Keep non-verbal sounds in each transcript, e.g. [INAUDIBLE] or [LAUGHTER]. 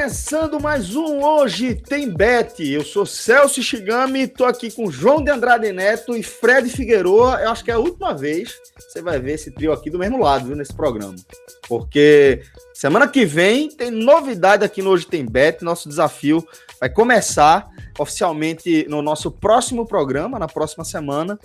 Começando mais um Hoje Tem Bet. Eu sou Celso Shigami, tô aqui com João de Andrade Neto e Fred Figueroa. Eu acho que é a última vez que você vai ver esse trio aqui do mesmo lado, viu, nesse programa. Porque semana que vem tem novidade aqui no Hoje Tem Bet. Nosso desafio vai começar oficialmente no nosso próximo programa, na próxima semana.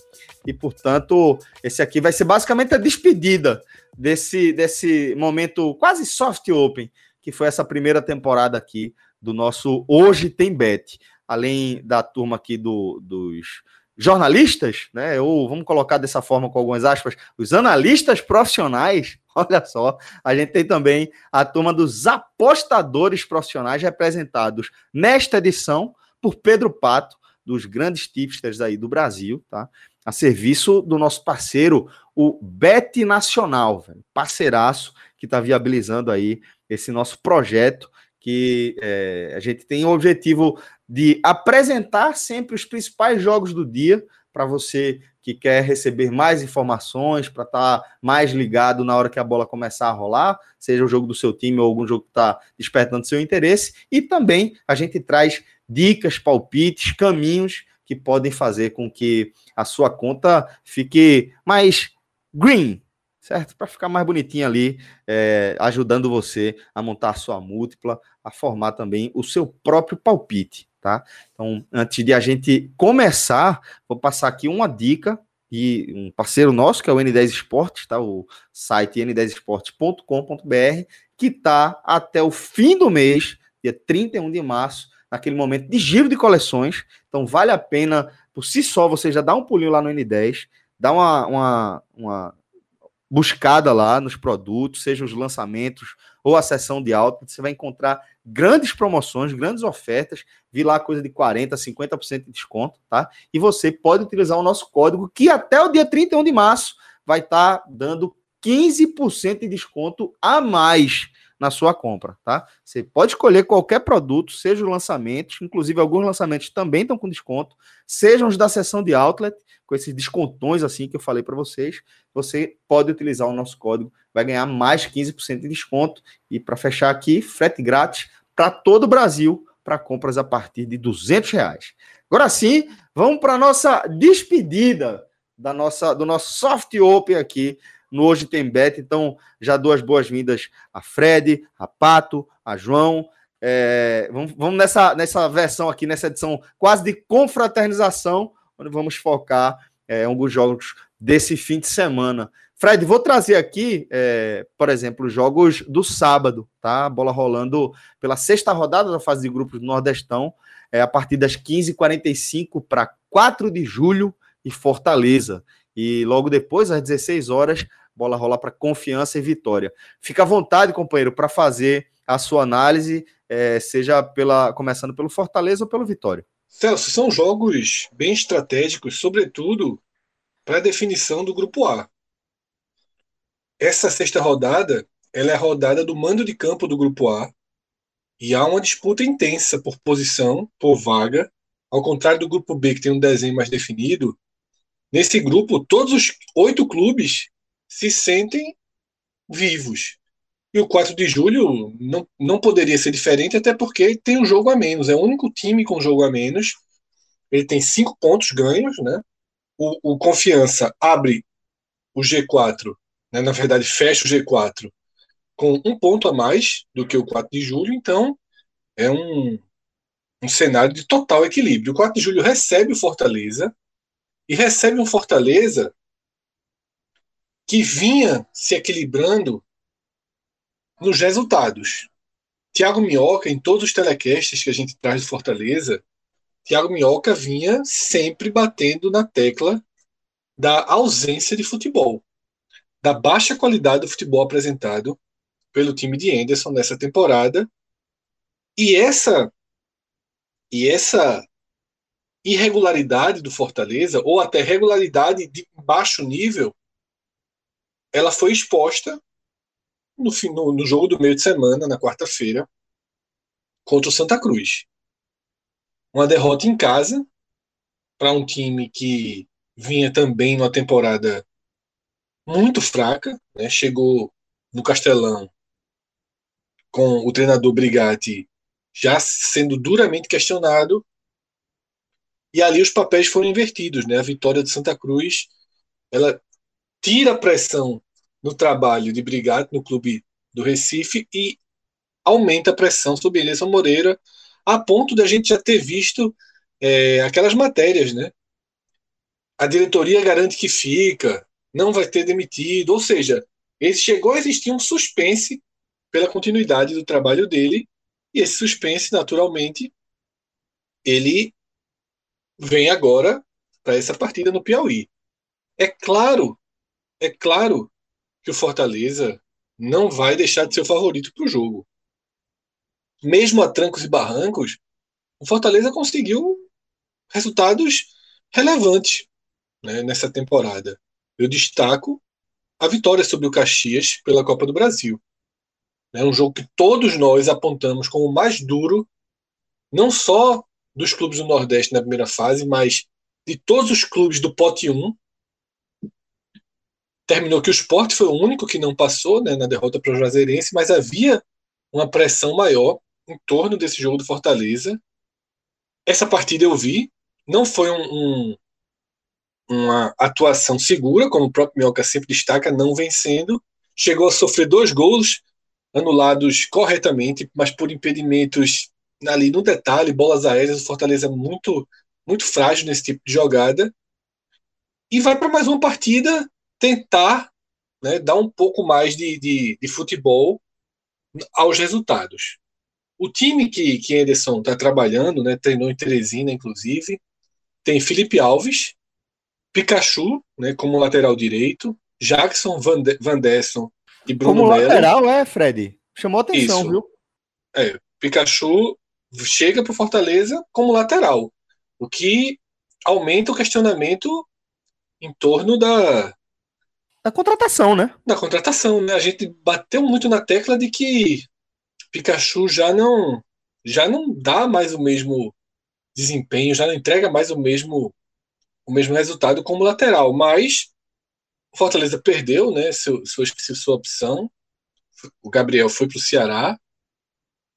E, portanto, esse aqui vai ser basicamente a despedida desse, desse momento quase soft open que foi essa primeira temporada aqui do nosso Hoje Tem Bet. Além da turma aqui do, dos jornalistas, né? Ou vamos colocar dessa forma com algumas aspas, os analistas profissionais. [LAUGHS] Olha só, a gente tem também a turma dos apostadores profissionais representados nesta edição por Pedro Pato, dos grandes tipsters aí do Brasil, tá? A serviço do nosso parceiro, o Bet Nacional, velho, parceiraço que está viabilizando aí esse nosso projeto, que é, a gente tem o objetivo de apresentar sempre os principais jogos do dia para você que quer receber mais informações, para estar tá mais ligado na hora que a bola começar a rolar, seja o jogo do seu time ou algum jogo que está despertando seu interesse. E também a gente traz dicas, palpites, caminhos que podem fazer com que a sua conta fique mais green, certo? Para ficar mais bonitinho ali, é, ajudando você a montar a sua múltipla, a formar também o seu próprio palpite, tá? Então, antes de a gente começar, vou passar aqui uma dica e um parceiro nosso, que é o N10 Esportes, tá? O site n10esportes.com.br, que tá até o fim do mês, dia 31 de março, naquele momento de giro de coleções. Então, vale a pena, por si só, você já dá um pulinho lá no N10, dá uma, uma, uma buscada lá nos produtos, sejam os lançamentos ou a seção de alta, você vai encontrar grandes promoções, grandes ofertas, vi lá coisa de 40, 50% de desconto, tá? E você pode utilizar o nosso código que até o dia 31 de março vai estar tá dando 15% de desconto a mais na sua compra, tá? Você pode escolher qualquer produto, seja os lançamentos, inclusive alguns lançamentos também estão com desconto, sejam os da seção de outlet, com esses descontões assim que eu falei para vocês, você pode utilizar o nosso código, vai ganhar mais 15% de desconto e para fechar aqui, frete grátis para todo o Brasil para compras a partir de 200 reais. Agora sim, vamos para nossa despedida da nossa do nosso soft open aqui no Hoje Tem Bet. Então, já dou as boas-vindas a Fred, a Pato, a João. É, vamos, vamos nessa, nessa versão aqui, nessa edição quase de confraternização, onde vamos focar é, alguns jogos desse fim de semana. Fred, vou trazer aqui, é, por exemplo, os jogos do sábado, tá? Bola rolando pela sexta rodada da fase de grupos do Nordestão, é, a partir das 15h45 para 4 de julho e Fortaleza. E logo depois, às 16 horas, bola rolar para confiança e vitória. Fica à vontade, companheiro, para fazer a sua análise, é, seja pela começando pelo Fortaleza ou pelo Vitória. Celso, são jogos bem estratégicos, sobretudo para a definição do grupo A. Essa sexta rodada, ela é a rodada do mando de campo do grupo A, e há uma disputa intensa por posição, por vaga, ao contrário do grupo B, que tem um desenho mais definido. Nesse grupo, todos os oito clubes se sentem vivos. E o 4 de julho não, não poderia ser diferente, até porque tem um jogo a menos. É o único time com jogo a menos. Ele tem cinco pontos ganhos, né? O, o Confiança abre o G4, né? na verdade, fecha o G4 com um ponto a mais do que o 4 de julho. Então, é um, um cenário de total equilíbrio. O 4 de julho recebe o Fortaleza e recebe um Fortaleza que vinha se equilibrando nos resultados. Tiago Minhoca, em todos os telecasts que a gente traz de Fortaleza, Tiago Minhoca vinha sempre batendo na tecla da ausência de futebol, da baixa qualidade do futebol apresentado pelo time de Anderson nessa temporada. E essa e essa irregularidade do Fortaleza, ou até regularidade de baixo nível, ela foi exposta no, no, no jogo do meio de semana, na quarta-feira, contra o Santa Cruz. Uma derrota em casa para um time que vinha também numa temporada muito fraca, né? chegou no Castelão com o treinador Brigatti já sendo duramente questionado e ali os papéis foram invertidos, né? A vitória de Santa Cruz, ela tira a pressão no trabalho de Brigatti no clube do Recife e aumenta a pressão sobre Elias Moreira, a ponto da gente já ter visto é, aquelas matérias, né? A diretoria garante que fica, não vai ter demitido, ou seja, ele chegou a existir um suspense pela continuidade do trabalho dele, e esse suspense, naturalmente, ele vem agora para essa partida no Piauí. É claro, é claro que o Fortaleza não vai deixar de ser o favorito para o jogo. Mesmo a trancos e barrancos, o Fortaleza conseguiu resultados relevantes né, nessa temporada. Eu destaco a vitória sobre o Caxias pela Copa do Brasil. É um jogo que todos nós apontamos como o mais duro, não só dos clubes do Nordeste na primeira fase, mas de todos os clubes do pote 1. Terminou que o Sport foi o único que não passou né, na derrota para o Juazeirense, mas havia uma pressão maior em torno desse jogo do Fortaleza. Essa partida eu vi, não foi um, um, uma atuação segura, como o próprio Mioca sempre destaca, não vencendo. Chegou a sofrer dois gols anulados corretamente, mas por impedimentos ali no detalhe, bolas aéreas, o Fortaleza muito, muito frágil nesse tipo de jogada. E vai para mais uma partida tentar né, dar um pouco mais de, de, de futebol aos resultados. O time que, que Anderson está trabalhando, né, treinou em Teresina, inclusive, tem Felipe Alves, Pikachu né, como lateral direito, Jackson Van, De Van Desson e Bruno Como Melo. lateral, é, Fred? Chamou atenção, Isso. viu? É, Pikachu chega para o Fortaleza como lateral, o que aumenta o questionamento em torno da da contratação, né? Da contratação, né? A gente bateu muito na tecla de que Pikachu já não já não dá mais o mesmo desempenho, já não entrega mais o mesmo o mesmo resultado como lateral, mas o Fortaleza perdeu, né, seu, sua, sua opção. O Gabriel foi para o Ceará.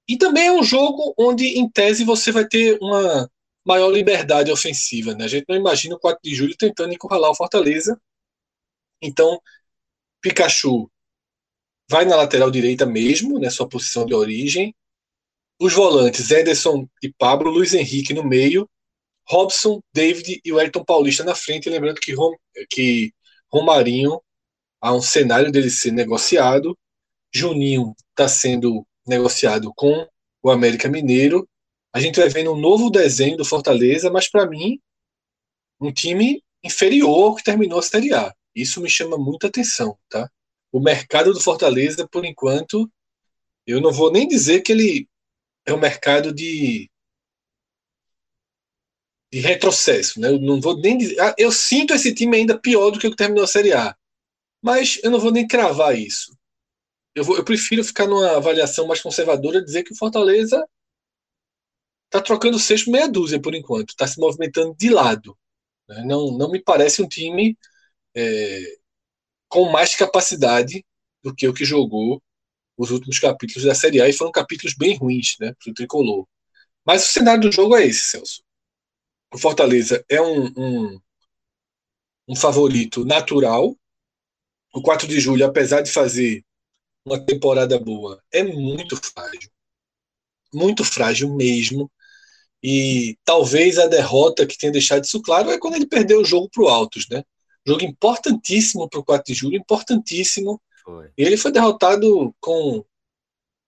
E também é um jogo onde, em tese, você vai ter uma maior liberdade ofensiva. Né? A gente não imagina o 4 de julho tentando encurralar o Fortaleza. Então, Pikachu vai na lateral direita mesmo, né, sua posição de origem. Os volantes, Ederson e Pablo, Luiz Henrique no meio, Robson, David e Ayrton Paulista na frente. Lembrando que, Rom, que Romarinho há um cenário dele ser negociado. Juninho está sendo negociado com o América Mineiro. A gente vai vendo um novo desenho do Fortaleza, mas para mim, um time inferior que terminou a Série A. Isso me chama muita atenção, tá? O mercado do Fortaleza, por enquanto, eu não vou nem dizer que ele é um mercado de de retrocesso, né? Eu não vou nem dizer, ah, eu sinto esse time ainda pior do que o que terminou a Série A, mas eu não vou nem cravar isso. Eu, vou, eu prefiro ficar numa avaliação mais conservadora, dizer que o Fortaleza está trocando sexto meia dúzia por enquanto, está se movimentando de lado. Né? Não, não me parece um time é, com mais capacidade do que o que jogou os últimos capítulos da Série A e foram capítulos bem ruins, né, para o tricolor. Mas o cenário do jogo é esse, Celso o Fortaleza é um, um, um favorito natural. O 4 de julho, apesar de fazer uma temporada boa, é muito frágil. Muito frágil mesmo. E talvez a derrota que tenha deixado isso claro é quando ele perdeu o jogo para o Altos, né? Jogo importantíssimo para o 4 de julho, importantíssimo. Foi. E ele foi derrotado com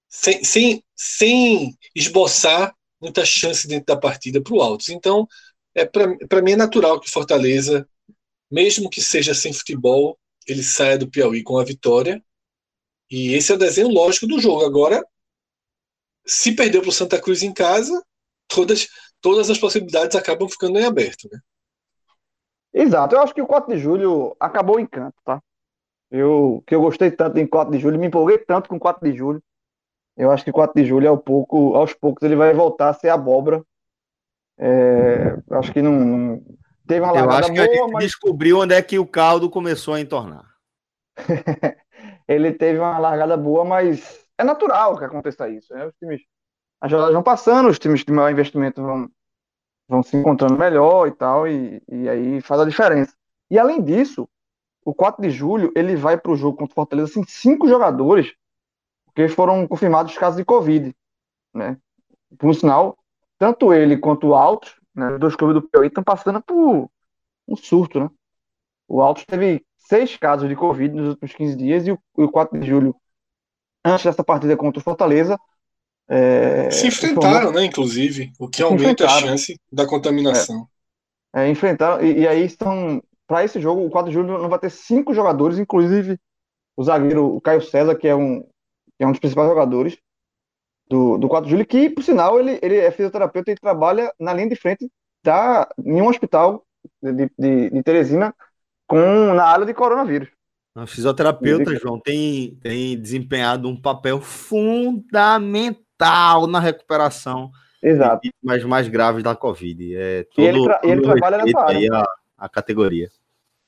sem, sem, sem esboçar muita chance dentro da partida para o Altos. Então, é, para mim é natural que Fortaleza, mesmo que seja sem futebol, ele saia do Piauí com a vitória. E esse é o desenho lógico do jogo. Agora, se perder para o Santa Cruz em casa, todas, todas as possibilidades acabam ficando em aberto. Né? Exato. Eu acho que o 4 de julho acabou o encanto, tá? Eu, que eu gostei tanto em 4 de julho, me empolguei tanto com 4 de julho. Eu acho que 4 de julho, ao pouco, aos poucos, ele vai voltar a ser abóbora. É, acho que não, não, teve uma largada boa, que a gente mas... descobriu onde é que o caldo começou a entornar. [LAUGHS] ele teve uma largada boa, mas é natural que aconteça isso. Né? Os times, as jogadas vão passando, os times de maior investimento vão, vão se encontrando melhor e tal, e, e aí faz a diferença. E além disso, o 4 de julho ele vai para o jogo contra o Fortaleza sem cinco jogadores, porque foram confirmados casos de Covid, né? Por sinal, tanto ele quanto o Altos, né, os dois clubes do Piauí estão passando por um surto, né? O Altos teve seis casos de Covid nos últimos 15 dias e o, o 4 de julho, antes dessa partida contra o Fortaleza, é, se enfrentaram, né, inclusive, o que aumenta a chance da contaminação. É, é enfrentaram, e, e aí estão para esse jogo, o 4 de julho não vai ter cinco jogadores, inclusive o zagueiro o Caio César, que é um, que é um dos principais jogadores do, do 4 de julho, que, por sinal, ele, ele é fisioterapeuta e trabalha na linha de frente da, em um hospital de, de, de Teresina com, na área de coronavírus. A fisioterapeuta, João, tem, tem desempenhado um papel fundamental na recuperação Exato. de mais, mais graves da Covid. É, todo, e ele, tra ele trabalha nessa área. A, a categoria.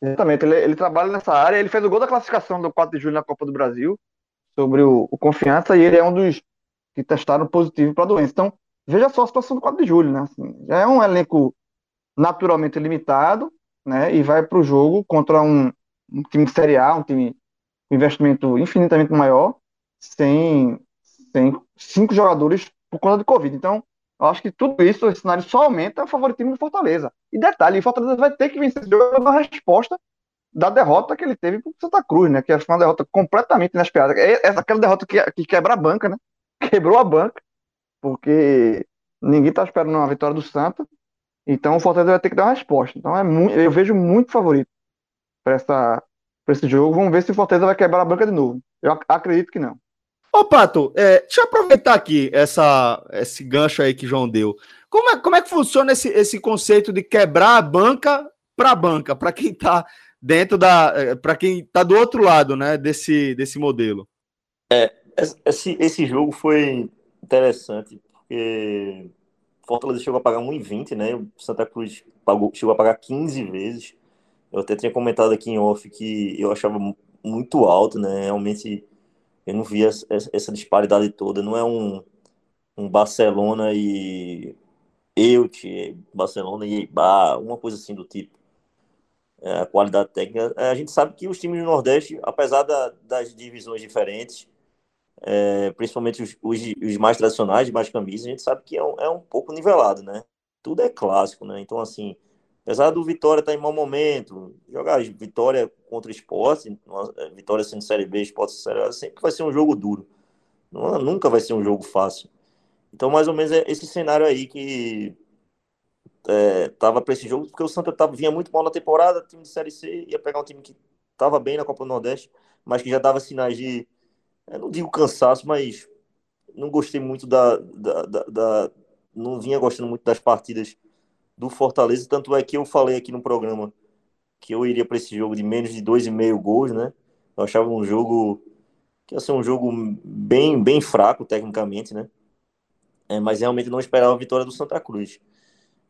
Exatamente, ele, ele, trabalha nessa área, ele fez o gol da classificação do 4 de julho na Copa do Brasil, sobre o, o Confiança, e ele é um dos que testaram positivo para a doença. Então, veja só a situação do 4 de julho, né? Assim, já é um elenco naturalmente limitado, né? E vai para o jogo contra um, um time Série A, um time com investimento infinitamente maior, sem, sem cinco jogadores por conta do Covid. Então, eu acho que tudo isso, esse cenário só aumenta o favoritismo do Fortaleza. E detalhe, o Fortaleza vai ter que vencer esse jogo na resposta da derrota que ele teve para Santa Cruz, né? Que foi uma derrota completamente inesperada. É, é aquela derrota que, que quebra a banca, né? [LAUGHS] Quebrou a banca, porque ninguém tá esperando uma vitória do Santa. Então o Fortaleza vai ter que dar uma resposta. Então é muito, eu vejo muito favorito para para esse jogo. Vamos ver se o Fortaleza vai quebrar a banca de novo. Eu acredito que não. Ô, Pato, é, deixa eu aproveitar aqui essa, esse gancho aí que João deu. Como é, como é que funciona esse, esse conceito de quebrar a banca para a banca, para quem está dentro da. É, para quem está do outro lado né, desse, desse modelo? É, esse, esse jogo foi interessante, porque Fortaleza chegou a pagar 1,20, né? O Santa Cruz pagou, chegou a pagar 15 vezes. Eu até tinha comentado aqui em off que eu achava muito alto, né? Realmente eu não via essa disparidade toda. Não é um, um Barcelona e Eute, Barcelona e Eibar, uma coisa assim do tipo. É, a qualidade técnica. É, a gente sabe que os times do Nordeste, apesar da, das divisões diferentes, é, principalmente os, os, os, mais tradicionais, de mais camisas, a gente sabe que é um, é um pouco nivelado, né? Tudo é clássico, né? Então, assim, apesar do Vitória estar tá em mau momento, jogar Vitória contra o esporte, é, Vitória sendo Série B, esporte Série A, sempre vai ser um jogo duro. Nunca vai ser um jogo fácil. Então, mais ou menos, é esse cenário aí que é, tava para esse jogo, porque o Santa tava, vinha muito mal na temporada, time de Série C, ia pegar um time que estava bem na Copa do Nordeste, mas que já dava sinais de, não digo cansaço, mas não gostei muito da, da, da, da não vinha gostando muito das partidas do Fortaleza, tanto é que eu falei aqui no programa que eu iria para esse jogo de menos de dois e meio gols, né? Eu achava um jogo que ia ser um jogo bem, bem fraco tecnicamente, né? É, mas realmente não esperava a vitória do Santa Cruz.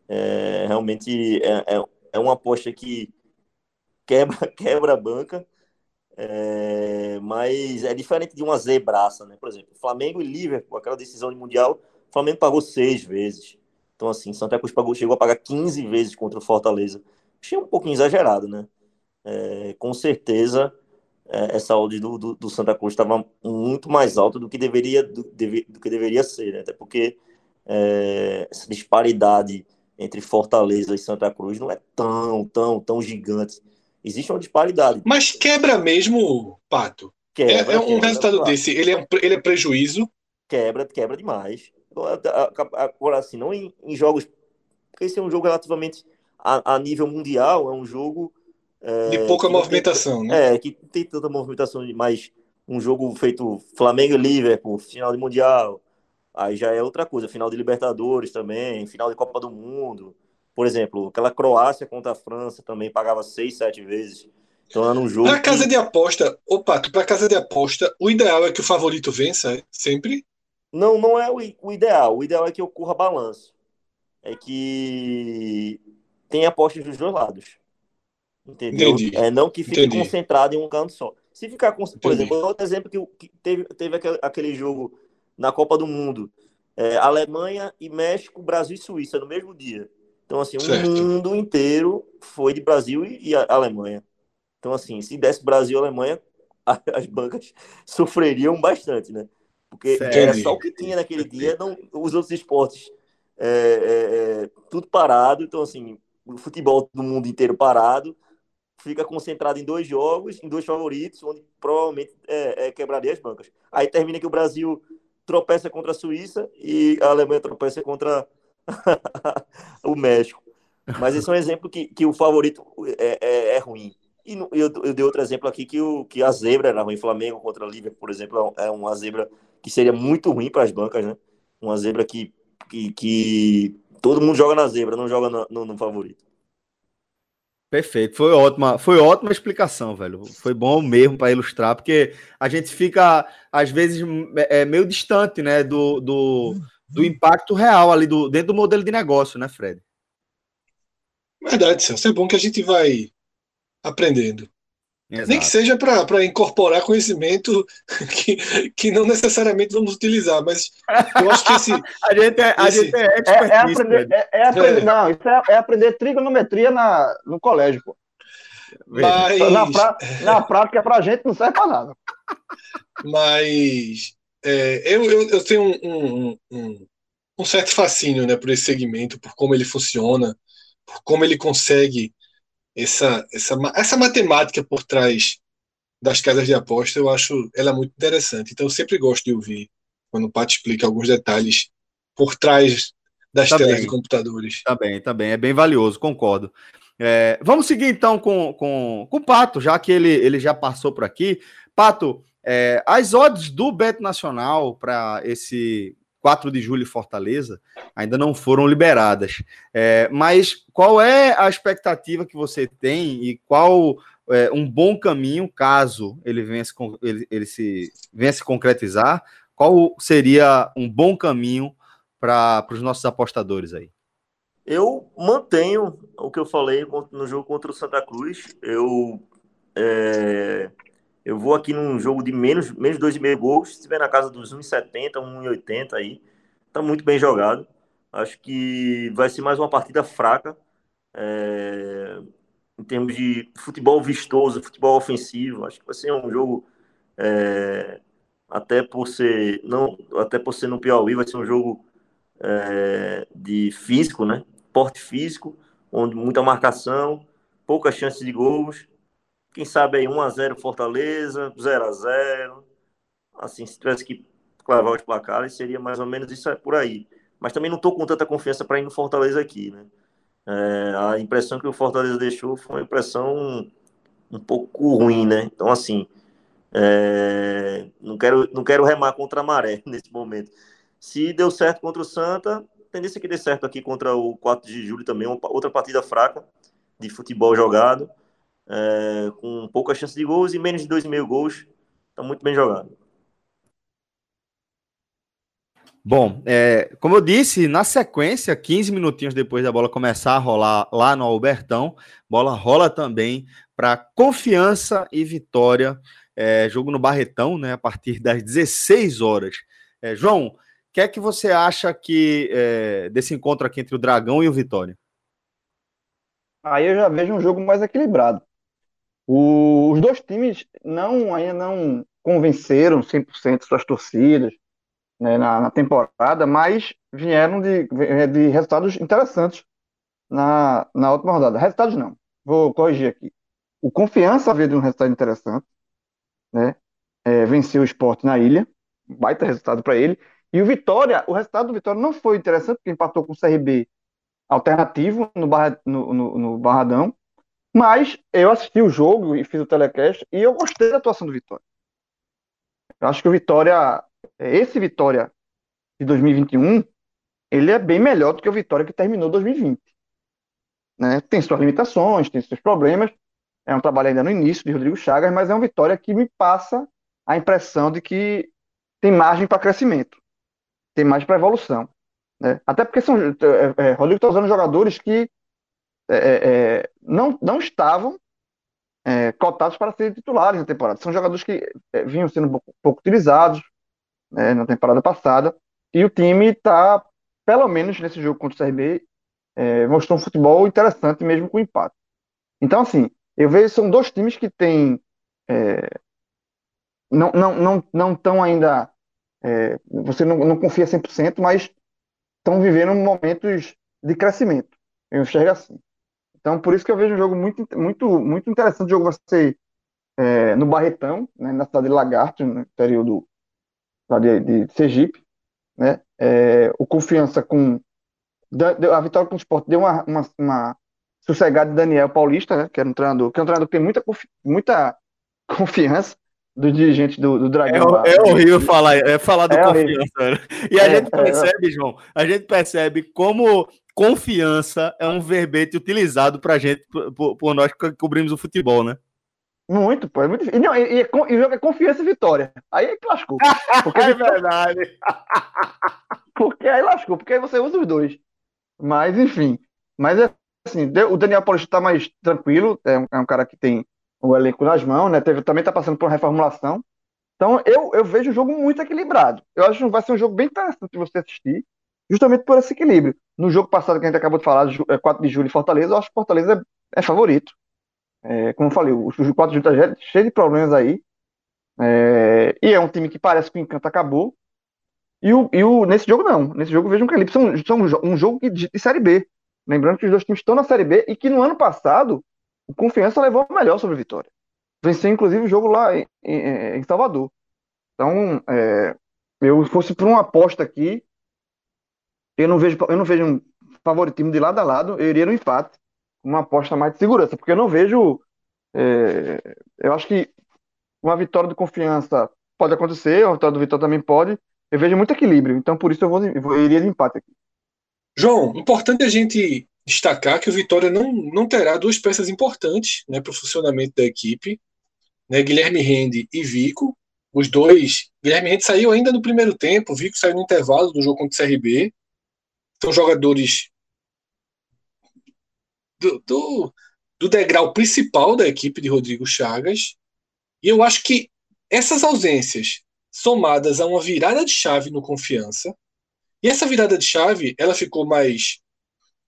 É, realmente é, é, é, uma aposta que quebra, [LAUGHS] quebra a banca, é, mas é diferente de uma zebraça, né? Por exemplo, Flamengo e Liverpool, aquela decisão de Mundial, Flamengo pagou seis vezes. Então, assim, Santa Cruz pagou, chegou a pagar 15 vezes contra o Fortaleza. Achei um pouquinho exagerado, né? É, com certeza, é, essa odd do, do, do, Santa Cruz estava muito mais alta do que deveria, do, deve, do que deveria ser, né? Até porque é, essa disparidade entre Fortaleza e Santa Cruz não é tão, tão, tão gigante. Existe uma disparidade. Mas quebra mesmo, Pato. Quebra, é, é um quebra, resultado desse, ele é, ele é prejuízo quebra, quebra demais. Agora, assim, não em, em jogos. Porque esse é um jogo relativamente a, a nível mundial, é um jogo. É, de pouca movimentação, tem, né? É, que tem tanta movimentação, mas um jogo feito Flamengo e Liverpool, final de Mundial, aí já é outra coisa. Final de Libertadores também, final de Copa do Mundo. Por exemplo, aquela Croácia contra a França também pagava seis, sete vezes. Então era um jogo. Casa que... de aposta, opa, para casa de aposta, o ideal é que o favorito vença, sempre? Não, não é o, o ideal. O ideal é que ocorra balanço. É que tem apostas dos dois lados. Entendeu? Entendi. É não que fique Entendi. concentrado em um canto só. Se ficar, com, por Entendi. exemplo, outro exemplo que, que teve, teve aquele, aquele jogo na Copa do Mundo, é, Alemanha e México, Brasil e Suíça no mesmo dia. Então, assim, certo. o mundo inteiro foi de Brasil e, e Alemanha. Então, assim, se desse Brasil e Alemanha, [LAUGHS] as bancas sofreriam bastante, né? Porque certo. era só o que tinha naquele dia, não, os outros esportes, é, é, é, tudo parado. Então, assim, o futebol do mundo inteiro parado, fica concentrado em dois jogos, em dois favoritos, onde provavelmente é, é, quebraria as bancas. Aí termina que o Brasil tropeça contra a Suíça e a Alemanha tropeça contra [LAUGHS] o México. Mas esse é um exemplo que, que o favorito é, é, é ruim. E eu, eu dei outro exemplo aqui que, o, que a zebra era ruim. Flamengo contra Liverpool, por exemplo, é uma zebra que seria muito ruim para as bancas, né? Uma zebra que, que, que todo mundo joga na zebra, não joga no, no, no favorito. Perfeito, foi ótima, foi ótima explicação, velho. Foi bom mesmo para ilustrar, porque a gente fica às vezes é, meio distante, né, do, do, do impacto real ali do dentro do modelo de negócio, né, Fred? Verdade, Celso. É bom que a gente vai aprendendo. Exato. Nem que seja para incorporar conhecimento [LAUGHS] que, que não necessariamente vamos utilizar, mas eu acho que esse. [LAUGHS] a gente é, a esse... gente é, é, é aprender, é, é aprender é. Não, isso é, é, aprender trigonometria na, no colégio, pô. Mas... Na, pra, na prática, para a gente não serve para nada. Mas é, eu, eu, eu, tenho um, um, um, um certo fascínio né, por esse segmento, por como ele funciona, por como ele consegue essa, essa, essa matemática por trás das casas de aposta, eu acho ela muito interessante. Então, eu sempre gosto de ouvir quando o Pato explica alguns detalhes por trás das tá telas bem. de computadores. Tá bem, tá bem. É bem valioso, concordo. É, vamos seguir então com, com, com o Pato, já que ele, ele já passou por aqui. Pato, é, as odds do Beto Nacional para esse 4 de julho Fortaleza ainda não foram liberadas. É, mas qual é a expectativa que você tem e qual é, um bom caminho, caso ele venha se, ele, ele se, venha se concretizar, qual seria um bom caminho para os nossos apostadores aí? Eu mantenho o que eu falei no jogo contra o Santa Cruz. Eu é, eu vou aqui num jogo de menos, menos 2,5 gols. Se estiver na casa dos 1,70, 1,80 aí, tá muito bem jogado. Acho que vai ser mais uma partida fraca. É, em termos de futebol vistoso, futebol ofensivo. Acho que vai ser um jogo. É, até por ser não até por ser no Piauí vai ser um jogo é, de físico né porte físico onde muita marcação poucas chances de gols quem sabe aí 1x0 Fortaleza, 0x0. Assim, se tivesse que clavar os placares, seria mais ou menos isso por aí. Mas também não estou com tanta confiança para ir no Fortaleza aqui, né? É, a impressão que o Fortaleza deixou foi uma impressão um, um pouco ruim, né? Então, assim, é, não, quero, não quero remar contra a maré [LAUGHS] nesse momento. Se deu certo contra o Santa, tendência que dê certo aqui contra o 4 de julho também, uma, outra partida fraca de futebol jogado é, com pouca chance de gols e menos de 2,5 gols. Está muito bem jogado. Bom, é, como eu disse, na sequência, 15 minutinhos depois da bola começar a rolar lá no Albertão, bola rola também para confiança e vitória. É, jogo no Barretão, né? A partir das 16 horas. É, João, o que é que você acha que é, desse encontro aqui entre o Dragão e o Vitória? Aí eu já vejo um jogo mais equilibrado. O, os dois times não ainda não convenceram 100% suas torcidas né, na, na, temporada, mas vieram de, de resultados interessantes na, na última rodada. Resultados não, vou corrigir aqui. O Confiança veio de um resultado interessante, né? É, venceu o esporte na ilha, baita resultado para ele. E o Vitória, o resultado do Vitória não foi interessante, porque empatou com o CRB alternativo no, barra, no, no, no Barradão. Mas eu assisti o jogo e fiz o telecast e eu gostei da atuação do Vitória. Eu acho que o Vitória, esse Vitória de 2021, ele é bem melhor do que o Vitória que terminou 2020. Né? Tem suas limitações, tem seus problemas. É um trabalho ainda no início de Rodrigo Chagas, mas é uma vitória que me passa a impressão de que tem margem para crescimento, tem margem para evolução. Né? Até porque são, é, é, Rodrigo está usando jogadores que é, é, é, não, não estavam é, cotados para serem titulares na temporada. São jogadores que vinham sendo pouco, pouco utilizados né, na temporada passada, e o time está, pelo menos nesse jogo contra o CRB, mostrou um futebol interessante mesmo com empate. Então, assim, eu vejo são dois times que têm. não não não não estão ainda. você não, não confia 100%, mas estão vivendo momentos de crescimento. Eu enxergo assim. Então, por isso que eu vejo um jogo muito, muito, muito interessante. O jogo vai ser é, no Barretão, né, na cidade de Lagarto, no interior do, de, de Sergipe. Né? É, o Confiança com. A vitória com o Sport deu uma, uma, uma sossegada de Daniel Paulista, né, que é um treinador, que é um treinador que tem muita, muita [LAUGHS] confiança dos dirigentes do, do Dragão. É, é horrível falar, é falar do é confiança. Né? E a é, gente é. percebe, João, a gente percebe como confiança é um verbete utilizado pra gente, por, por nós que cobrimos o futebol, né? Muito, pô, é muito difícil. E, não, e, e, e o jogo é confiança e vitória. Aí é que lascou. Porque [LAUGHS] é verdade. [LAUGHS] porque aí lascou, porque aí você usa os dois. Mas, enfim. Mas é assim, o Daniel Paulista tá mais tranquilo, é um, é um cara que tem o elenco nas mãos, né? Teve, também tá passando por uma reformulação. Então eu, eu vejo o jogo muito equilibrado. Eu acho que vai ser um jogo bem interessante de você assistir justamente por esse equilíbrio. No jogo passado que a gente acabou de falar, 4 é, de julho em Fortaleza, eu acho que Fortaleza é, é favorito. É, como eu falei, o, o 4 de julho está cheio de problemas aí. É, e é um time que parece que o encanto acabou. E, o, e o, nesse jogo não. Nesse jogo vejo um equilíbrio. São, são um jogo de, de Série B. Lembrando que os dois times estão na Série B e que no ano passado o Confiança levou a melhor sobre a Vitória. Venceu inclusive o jogo lá em, em, em Salvador. Então, é, eu fosse por uma aposta aqui, eu não vejo, eu não vejo um favoritismo de lado a lado, eu iria no empate, uma aposta mais de segurança, porque eu não vejo. É, eu acho que uma vitória de confiança pode acontecer, uma vitória do Vitória também pode. Eu vejo muito equilíbrio, então por isso eu, vou, eu iria de empate aqui. João, importante a gente destacar que o Vitória não, não terá duas peças importantes né, para o funcionamento da equipe, né, Guilherme Rende e Vico. Os dois. Guilherme Rende saiu ainda no primeiro tempo, Vico saiu no intervalo do jogo contra o CRB são jogadores do, do, do degrau principal da equipe de Rodrigo Chagas. E eu acho que essas ausências, somadas a uma virada de chave no confiança, e essa virada de chave ela ficou mais,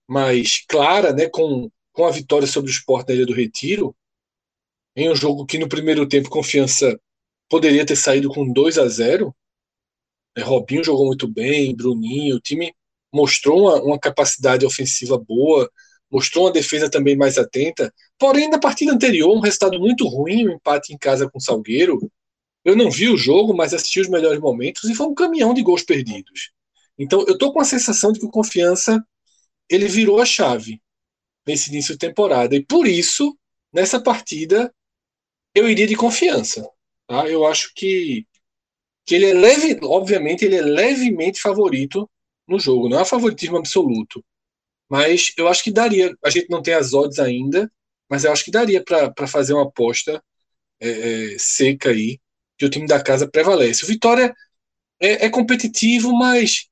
mais clara né, com, com a vitória sobre o Sport na Ilha do Retiro, em um jogo que no primeiro tempo confiança poderia ter saído com 2 a 0 é, Robinho jogou muito bem, Bruninho, o time mostrou uma, uma capacidade ofensiva boa, mostrou uma defesa também mais atenta. Porém, na partida anterior, um resultado muito ruim, um empate em casa com o Salgueiro. Eu não vi o jogo, mas assisti os melhores momentos e foi um caminhão de gols perdidos. Então, eu tô com a sensação de que o Confiança ele virou a chave nesse início de temporada. E por isso, nessa partida, eu iria de confiança. Tá? Eu acho que, que ele é leve, obviamente, ele é levemente favorito no jogo. Não é favoritismo absoluto. Mas eu acho que daria. A gente não tem as odds ainda, mas eu acho que daria para fazer uma aposta é, é, seca aí, que o time da casa prevalece. O Vitória é, é, competitivo, mas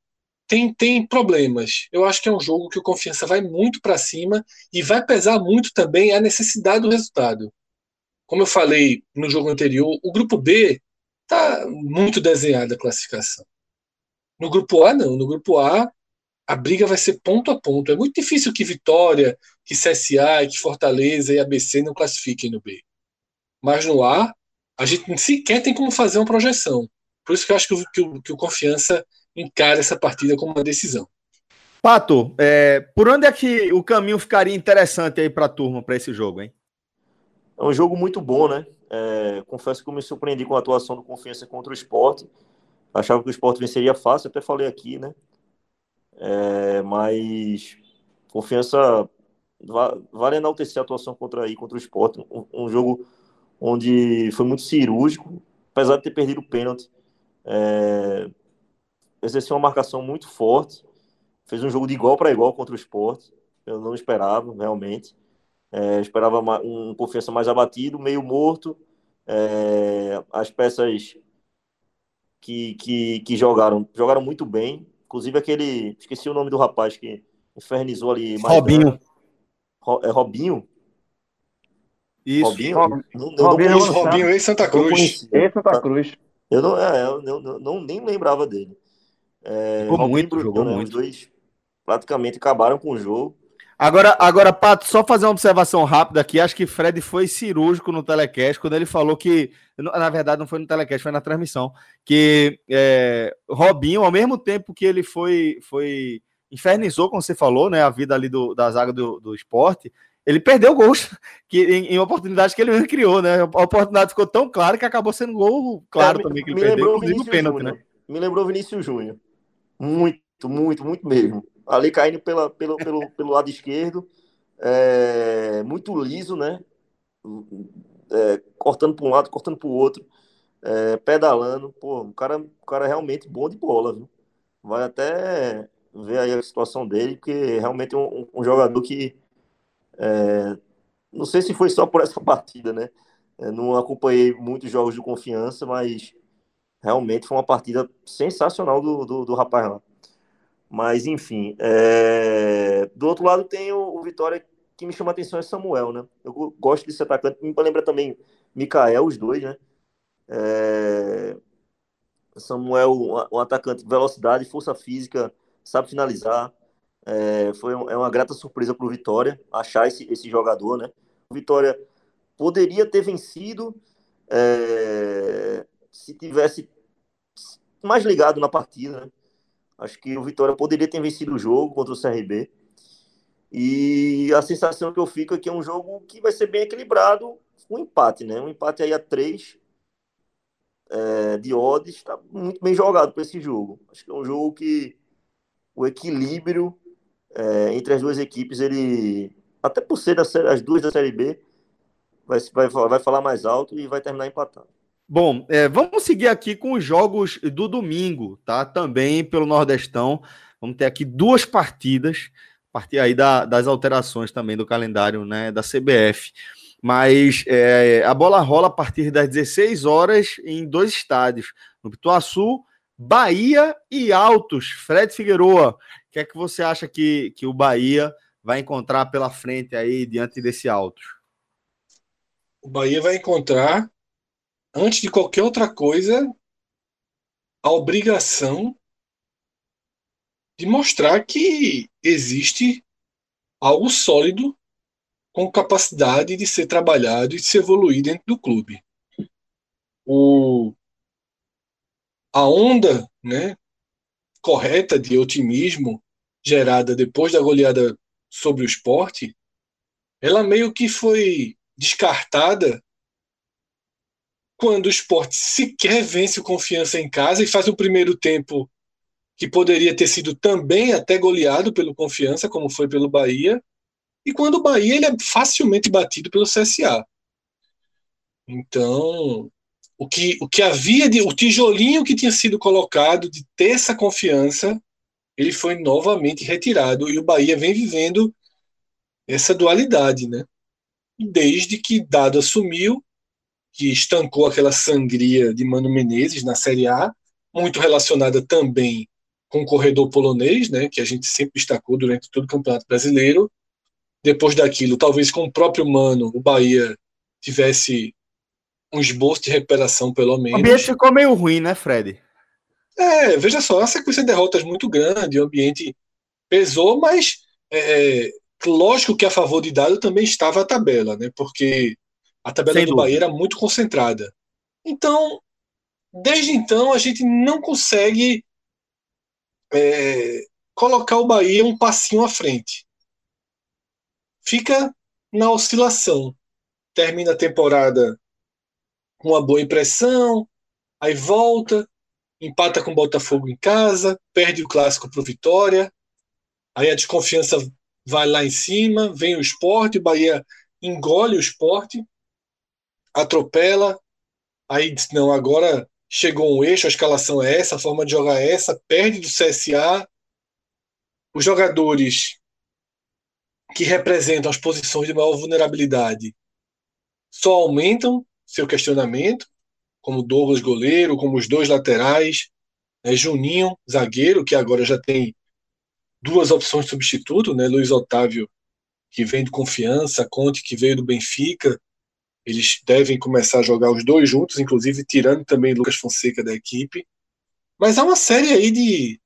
tem, tem problemas. Eu acho que é um jogo que o Confiança vai muito para cima e vai pesar muito também a necessidade do resultado. Como eu falei no jogo anterior, o grupo B está muito desenhada a classificação. No grupo A, não. No grupo A, a briga vai ser ponto a ponto. É muito difícil que Vitória, que CSA, que Fortaleza e ABC não classifiquem no B. Mas no A, a gente sequer tem como fazer uma projeção. Por isso que eu acho que o, que o, que o Confiança encara essa partida como uma decisão. Pato, é, por onde é que o caminho ficaria interessante aí para a turma, para esse jogo, hein? É um jogo muito bom, né? É, confesso que eu me surpreendi com a atuação do Confiança contra o esporte. Achava que o esporte venceria fácil, até falei aqui, né? É, mas confiança vale enaltecer a atuação contra aí contra o esporte. Um, um, jogo onde foi muito cirúrgico, apesar de ter perdido o pênalti. É, exerceu uma marcação muito forte, fez um jogo de igual para igual contra o esporte. Eu não esperava, realmente. É, esperava um confiança mais abatido, meio morto. É, as peças que, que, que jogaram jogaram muito bem. Inclusive aquele. Esqueci o nome do rapaz que infernizou ali. Robinho. Ro, é Robinho? Isso. Robinho, Robinho, não, Robinho, Robinho em Santa Cruz. Em Santa Cruz. Eu não, é, eu, eu, não nem lembrava dele. É, jogou muito, Bruno, jogou né, muito. Os dois praticamente acabaram com o jogo. Agora, agora, Pato, só fazer uma observação rápida aqui. Acho que Fred foi cirúrgico no telecast quando ele falou que, na verdade, não foi no telecast, foi na transmissão, que é, Robinho, ao mesmo tempo que ele foi, foi infernizou, como você falou, né, a vida ali do, da zaga do, do esporte, ele perdeu gols [LAUGHS] que, em, em oportunidades que ele mesmo criou, né? A oportunidade ficou tão clara que acabou sendo gol claro é, também que ele perdeu, inclusive o pênalti, né? Me lembrou Vinícius Júnior. Muito, muito, muito mesmo. Ali caindo pela, pelo, pelo, pelo lado esquerdo, é, muito liso, né? É, cortando para um lado, cortando para o outro, é, pedalando. Pô, o cara, o cara é realmente bom de bola, viu? Vai até ver aí a situação dele, porque realmente é um, um jogador que é, não sei se foi só por essa partida, né? Não acompanhei muitos jogos de confiança, mas realmente foi uma partida sensacional do, do, do rapaz lá. Mas, enfim, é... do outro lado tem o, o, Vitória que me chama a atenção é Samuel, né? Eu gosto desse atacante, me lembra também Mikael, os dois, né? É... Samuel, um, atacante, velocidade, força física, sabe finalizar, é, foi um, é uma grata surpresa para o Vitória achar esse, esse jogador, né? O Vitória poderia ter vencido é, se tivesse mais ligado na partida, né? Acho que o Vitória poderia ter vencido o jogo contra o CRB. E a sensação que eu fico é que é um jogo que vai ser bem equilibrado, um empate, né? Um empate aí a três é, de odds, está muito bem jogado para esse jogo. Acho que é um jogo que o equilíbrio é, entre as duas equipes, ele, até por ser as duas da Série B, vai, vai, vai falar mais alto e vai terminar empatado. Bom, é, vamos seguir aqui com os jogos do domingo, tá? Também pelo Nordestão. Vamos ter aqui duas partidas, a partir aí da, das alterações também do calendário né, da CBF. Mas é, a bola rola a partir das 16 horas em dois estádios, no Pituaçu, Bahia e Altos. Fred Figueroa, que é que você acha que, que o Bahia vai encontrar pela frente aí diante desse alto? O Bahia vai encontrar, antes de qualquer outra coisa, a obrigação de mostrar que existe algo sólido com capacidade de ser trabalhado e de se evoluir dentro do clube. O, a onda né, correta de otimismo gerada depois da goleada sobre o esporte, ela meio que foi descartada quando o esporte sequer vence o confiança em casa e faz o primeiro tempo que poderia ter sido também até goleado pelo confiança, como foi pelo Bahia, e quando o Bahia ele é facilmente batido pelo CSA. Então, o que, o que havia de o tijolinho que tinha sido colocado de ter essa confiança ele foi novamente retirado e o Bahia vem vivendo essa dualidade, né? Desde que Dado assumiu, que estancou aquela sangria de Mano Menezes na Série A, muito relacionada também com o corredor polonês, né, que a gente sempre destacou durante todo o Campeonato Brasileiro. Depois daquilo, talvez com o próprio Mano, o Bahia tivesse um esboço de recuperação, pelo menos. O ambiente ficou meio ruim, né, Fred? É, veja só, uma sequência de derrotas muito grande, o ambiente pesou, mas é, lógico que a favor de Dado também estava a tabela, né? Porque a tabela Sem do dúvida. Bahia era muito concentrada. Então, desde então, a gente não consegue é, colocar o Bahia um passinho à frente. Fica na oscilação. Termina a temporada com uma boa impressão, aí volta, empata com o Botafogo em casa, perde o clássico para o Vitória, aí a desconfiança vai lá em cima, vem o esporte, o Bahia engole o esporte, atropela, aí diz, não, agora chegou um eixo, a escalação é essa, a forma de jogar é essa, perde do CSA, os jogadores que representam as posições de maior vulnerabilidade só aumentam seu questionamento, como Douglas goleiro, como os dois laterais, né, Juninho zagueiro, que agora já tem duas opções de substituto, né, Luiz Otávio, que vem de confiança, Conte, que veio do Benfica, eles devem começar a jogar os dois juntos, inclusive tirando também Lucas Fonseca da equipe. Mas há uma série aí de,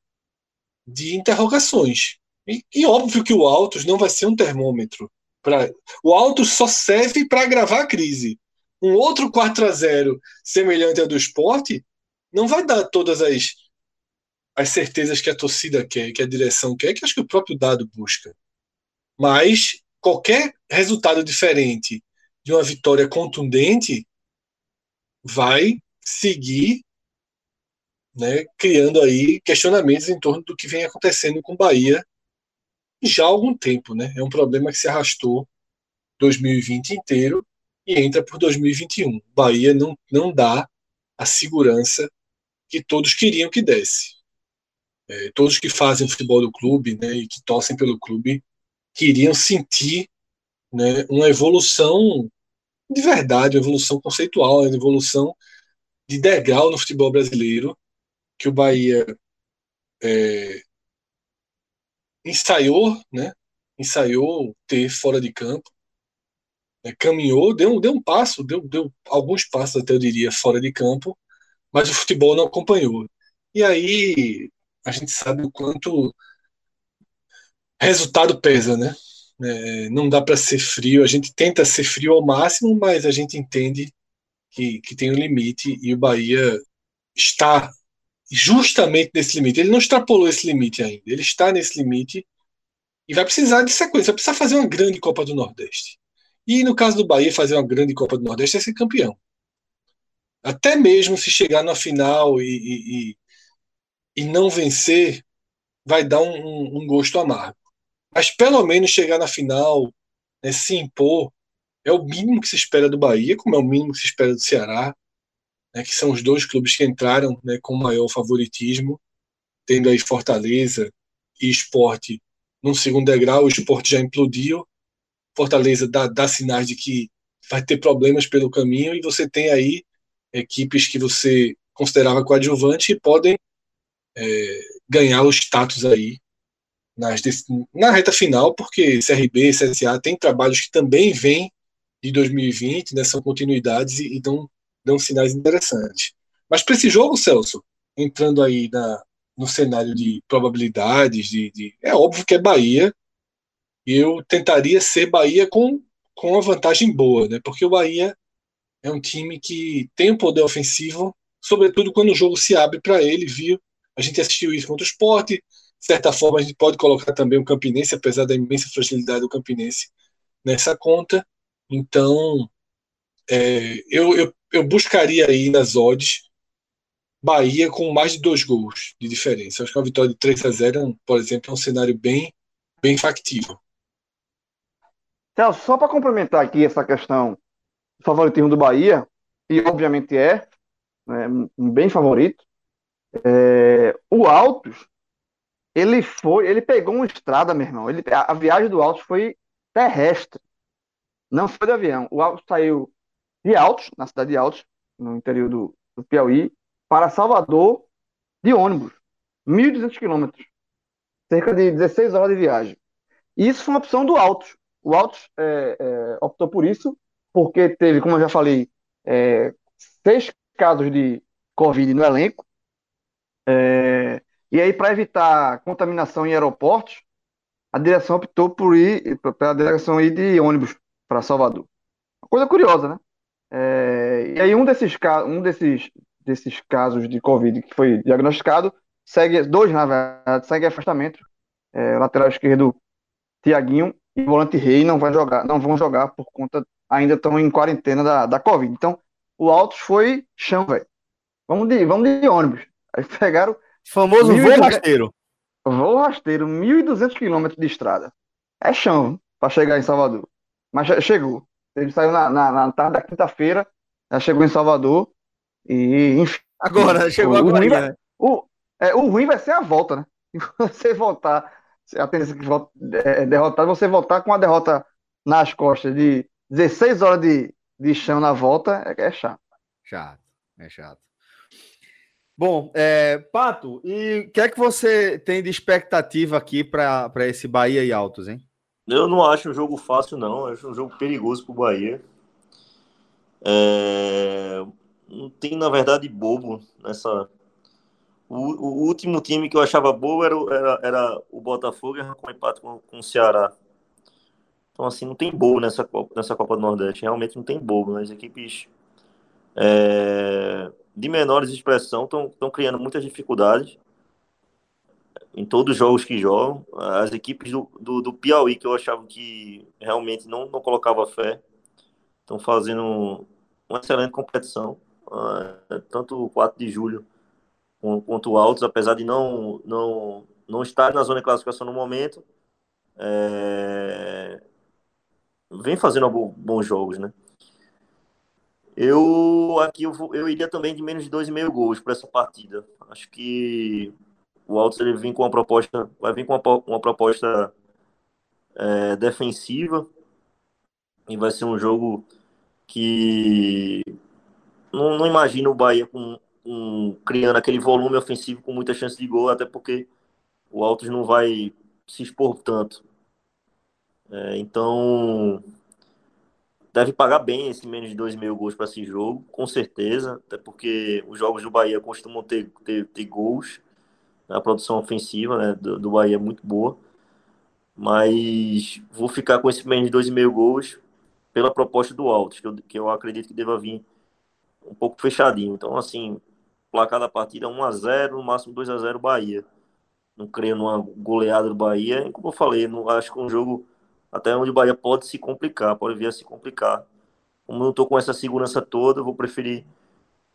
de interrogações. E, e óbvio que o Autos não vai ser um termômetro. Pra, o Autos só serve para agravar a crise. Um outro 4 a 0 semelhante ao do esporte não vai dar todas as, as certezas que a torcida quer, que a direção quer, que acho que o próprio dado busca. Mas qualquer resultado diferente de uma vitória contundente vai seguir né, criando aí questionamentos em torno do que vem acontecendo com Bahia já há algum tempo. Né? É um problema que se arrastou 2020 inteiro e entra por 2021. Bahia não, não dá a segurança que todos queriam que desse. É, todos que fazem futebol do clube né, e que torcem pelo clube queriam sentir né, uma evolução de verdade, uma evolução conceitual, uma evolução de degrau no futebol brasileiro, que o Bahia é, ensaiou, né, ensaiou ter fora de campo, né, caminhou, deu, deu um passo, deu, deu alguns passos até eu diria fora de campo, mas o futebol não acompanhou. E aí a gente sabe o quanto resultado pesa, né? É, não dá para ser frio. A gente tenta ser frio ao máximo, mas a gente entende que, que tem um limite e o Bahia está justamente nesse limite. Ele não extrapolou esse limite ainda. Ele está nesse limite e vai precisar de sequência. Vai precisar fazer uma grande Copa do Nordeste. E no caso do Bahia, fazer uma grande Copa do Nordeste é ser campeão. Até mesmo se chegar na final e, e, e não vencer, vai dar um, um, um gosto amargo mas pelo menos chegar na final, né, se impor, é o mínimo que se espera do Bahia, como é o mínimo que se espera do Ceará, né, que são os dois clubes que entraram né, com maior favoritismo, tendo aí Fortaleza e Esporte num segundo degrau, o Esporte já implodiu, Fortaleza dá, dá sinais de que vai ter problemas pelo caminho, e você tem aí equipes que você considerava coadjuvantes e podem é, ganhar o status aí nas, na reta final, porque CRB e CSA têm trabalhos que também vêm de 2020, né, são continuidades e, e dão, dão sinais interessantes. Mas para esse jogo, Celso, entrando aí na, no cenário de probabilidades, de, de, é óbvio que é Bahia, e eu tentaria ser Bahia com, com uma vantagem boa, né, porque o Bahia é um time que tem um poder ofensivo, sobretudo quando o jogo se abre para ele, viu? A gente assistiu isso contra o esporte, de certa forma, a gente pode colocar também o Campinense, apesar da imensa fragilidade do Campinense nessa conta. Então, é, eu, eu, eu buscaria aí nas odds Bahia com mais de dois gols de diferença. Acho que uma vitória de 3 a 0 por exemplo, é um cenário bem, bem factível. Celso, só para complementar aqui essa questão do favoritismo do Bahia, e obviamente é, né, um bem favorito, é, o Altos ele foi, ele pegou uma estrada, meu irmão. Ele, a, a viagem do Altos foi terrestre. Não foi de avião. O Altos saiu de Altos, na cidade de Altos, no interior do, do Piauí, para Salvador de ônibus. 1.200 quilômetros. Cerca de 16 horas de viagem. E isso foi uma opção do Altos. O Altos é, é, optou por isso, porque teve, como eu já falei, é, seis casos de Covid no elenco. É, e aí, para evitar contaminação em aeroportos, a direção optou por ir, para a direção ir de ônibus para Salvador. Uma coisa curiosa, né? É, e aí, um desses, um desses, desses casos de Covid que foi diagnosticado, segue, dois na verdade, segue afastamento. É, lateral esquerdo, Tiaguinho, e volante Rei não, vai jogar, não vão jogar por conta, ainda estão em quarentena da, da Covid. Então, o Altos foi chão, velho. Vamos de, vamos de ônibus. Aí [LAUGHS] pegaram. Famoso voo rasteiro. Voo rasteiro, 1.200 quilômetros de estrada. É chão para chegar em Salvador. Mas chegou. Ele saiu na, na, na tarde da quinta-feira, já chegou em Salvador. E, enfim. Agora, chegou o, agora. O ruim, vai, o, é, o ruim vai ser a volta, né? [LAUGHS] você voltar, a tendência que volta, é, derrotado, você voltar com uma derrota nas costas de 16 horas de, de chão na volta, é, é chato. Chato, é chato. Bom, é, Pato, e o que é que você tem de expectativa aqui para esse Bahia e Altos, hein? Eu não acho um jogo fácil, não. Eu acho um jogo perigoso para o Bahia. É... Não tem, na verdade, bobo nessa. O, o, último time que eu achava bobo era, era, era o Botafogo com empate com, com o Ceará. Então, assim, não tem bobo nessa, nessa Copa do Nordeste. Realmente não tem bobo. Né? As equipes. É de menores expressão estão criando muitas dificuldades em todos os jogos que jogam. As equipes do, do, do Piauí, que eu achava que realmente não, não colocava fé, estão fazendo uma excelente competição. Uh, tanto o 4 de julho quanto o Altos, apesar de não, não, não estar na zona de classificação no momento, é... vem fazendo bons jogos, né? Eu aqui eu, vou, eu iria também de menos de 2,5 gols para essa partida. Acho que o Altos ele vem com uma proposta, vai vir com uma, uma proposta é, defensiva e vai ser um jogo que não, não imagino o Bahia com, com, criando aquele volume ofensivo com muita chance de gol, até porque o Altos não vai se expor tanto. É, então deve pagar bem esse menos de 2 mil gols para esse jogo, com certeza, até porque os jogos do Bahia costumam ter, ter, ter gols, a produção ofensiva né, do, do Bahia é muito boa, mas vou ficar com esse menos de 2,5 gols pela proposta do Altos, que eu, que eu acredito que deva vir um pouco fechadinho. Então, assim, placar da partida 1x0, no máximo 2x0 Bahia. Não creio numa goleada do Bahia. Como eu falei, não, acho que é um jogo até onde o Bahia pode se complicar, pode vir a se complicar. Como não estou com essa segurança toda, eu vou preferir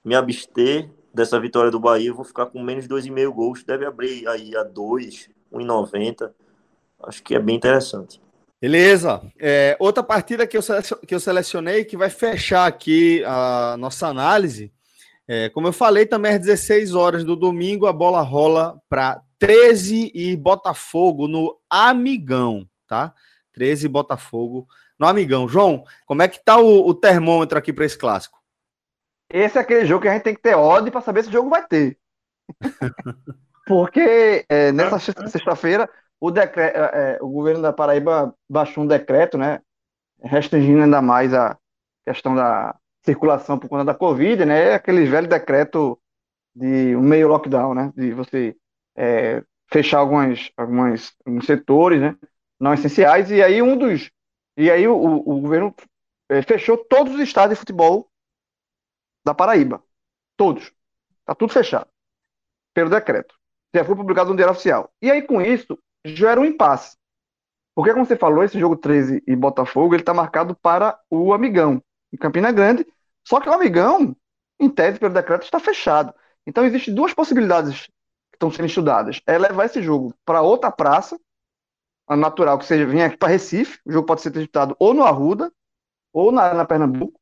me abster dessa vitória do Bahia, eu vou ficar com menos de 2,5 gols, deve abrir aí a 2, 1,90. Acho que é bem interessante. Beleza. É, outra partida que eu, que eu selecionei, que vai fechar aqui a nossa análise. É, como eu falei, também às 16 horas do domingo, a bola rola para 13 e Botafogo no Amigão, tá? 13 Botafogo no Amigão. João, como é que tá o, o termômetro aqui para esse clássico? Esse é aquele jogo que a gente tem que ter ódio para saber se o jogo vai ter. [LAUGHS] Porque é, nessa sexta-feira o, decreto, é, é, o governo da Paraíba baixou um decreto, né, restringindo ainda mais a questão da circulação por conta da Covid, né, é aquele velho decreto de um meio lockdown, né, de você é, fechar algumas, algumas, alguns setores, né, não essenciais, e aí um dos. E aí o, o governo é, fechou todos os estádios de futebol da Paraíba. Todos. Tá tudo fechado. Pelo decreto. Já foi publicado no Diário Oficial. E aí, com isso, já era um impasse. Porque, como você falou, esse jogo 13 e Botafogo, ele tá marcado para o Amigão, em Campina Grande. Só que o Amigão, em tese, pelo decreto, está fechado. Então, existem duas possibilidades que estão sendo estudadas. É levar esse jogo para outra praça, natural que seja vir aqui para Recife. O jogo pode ser disputado ou no Arruda ou na Arena Pernambuco.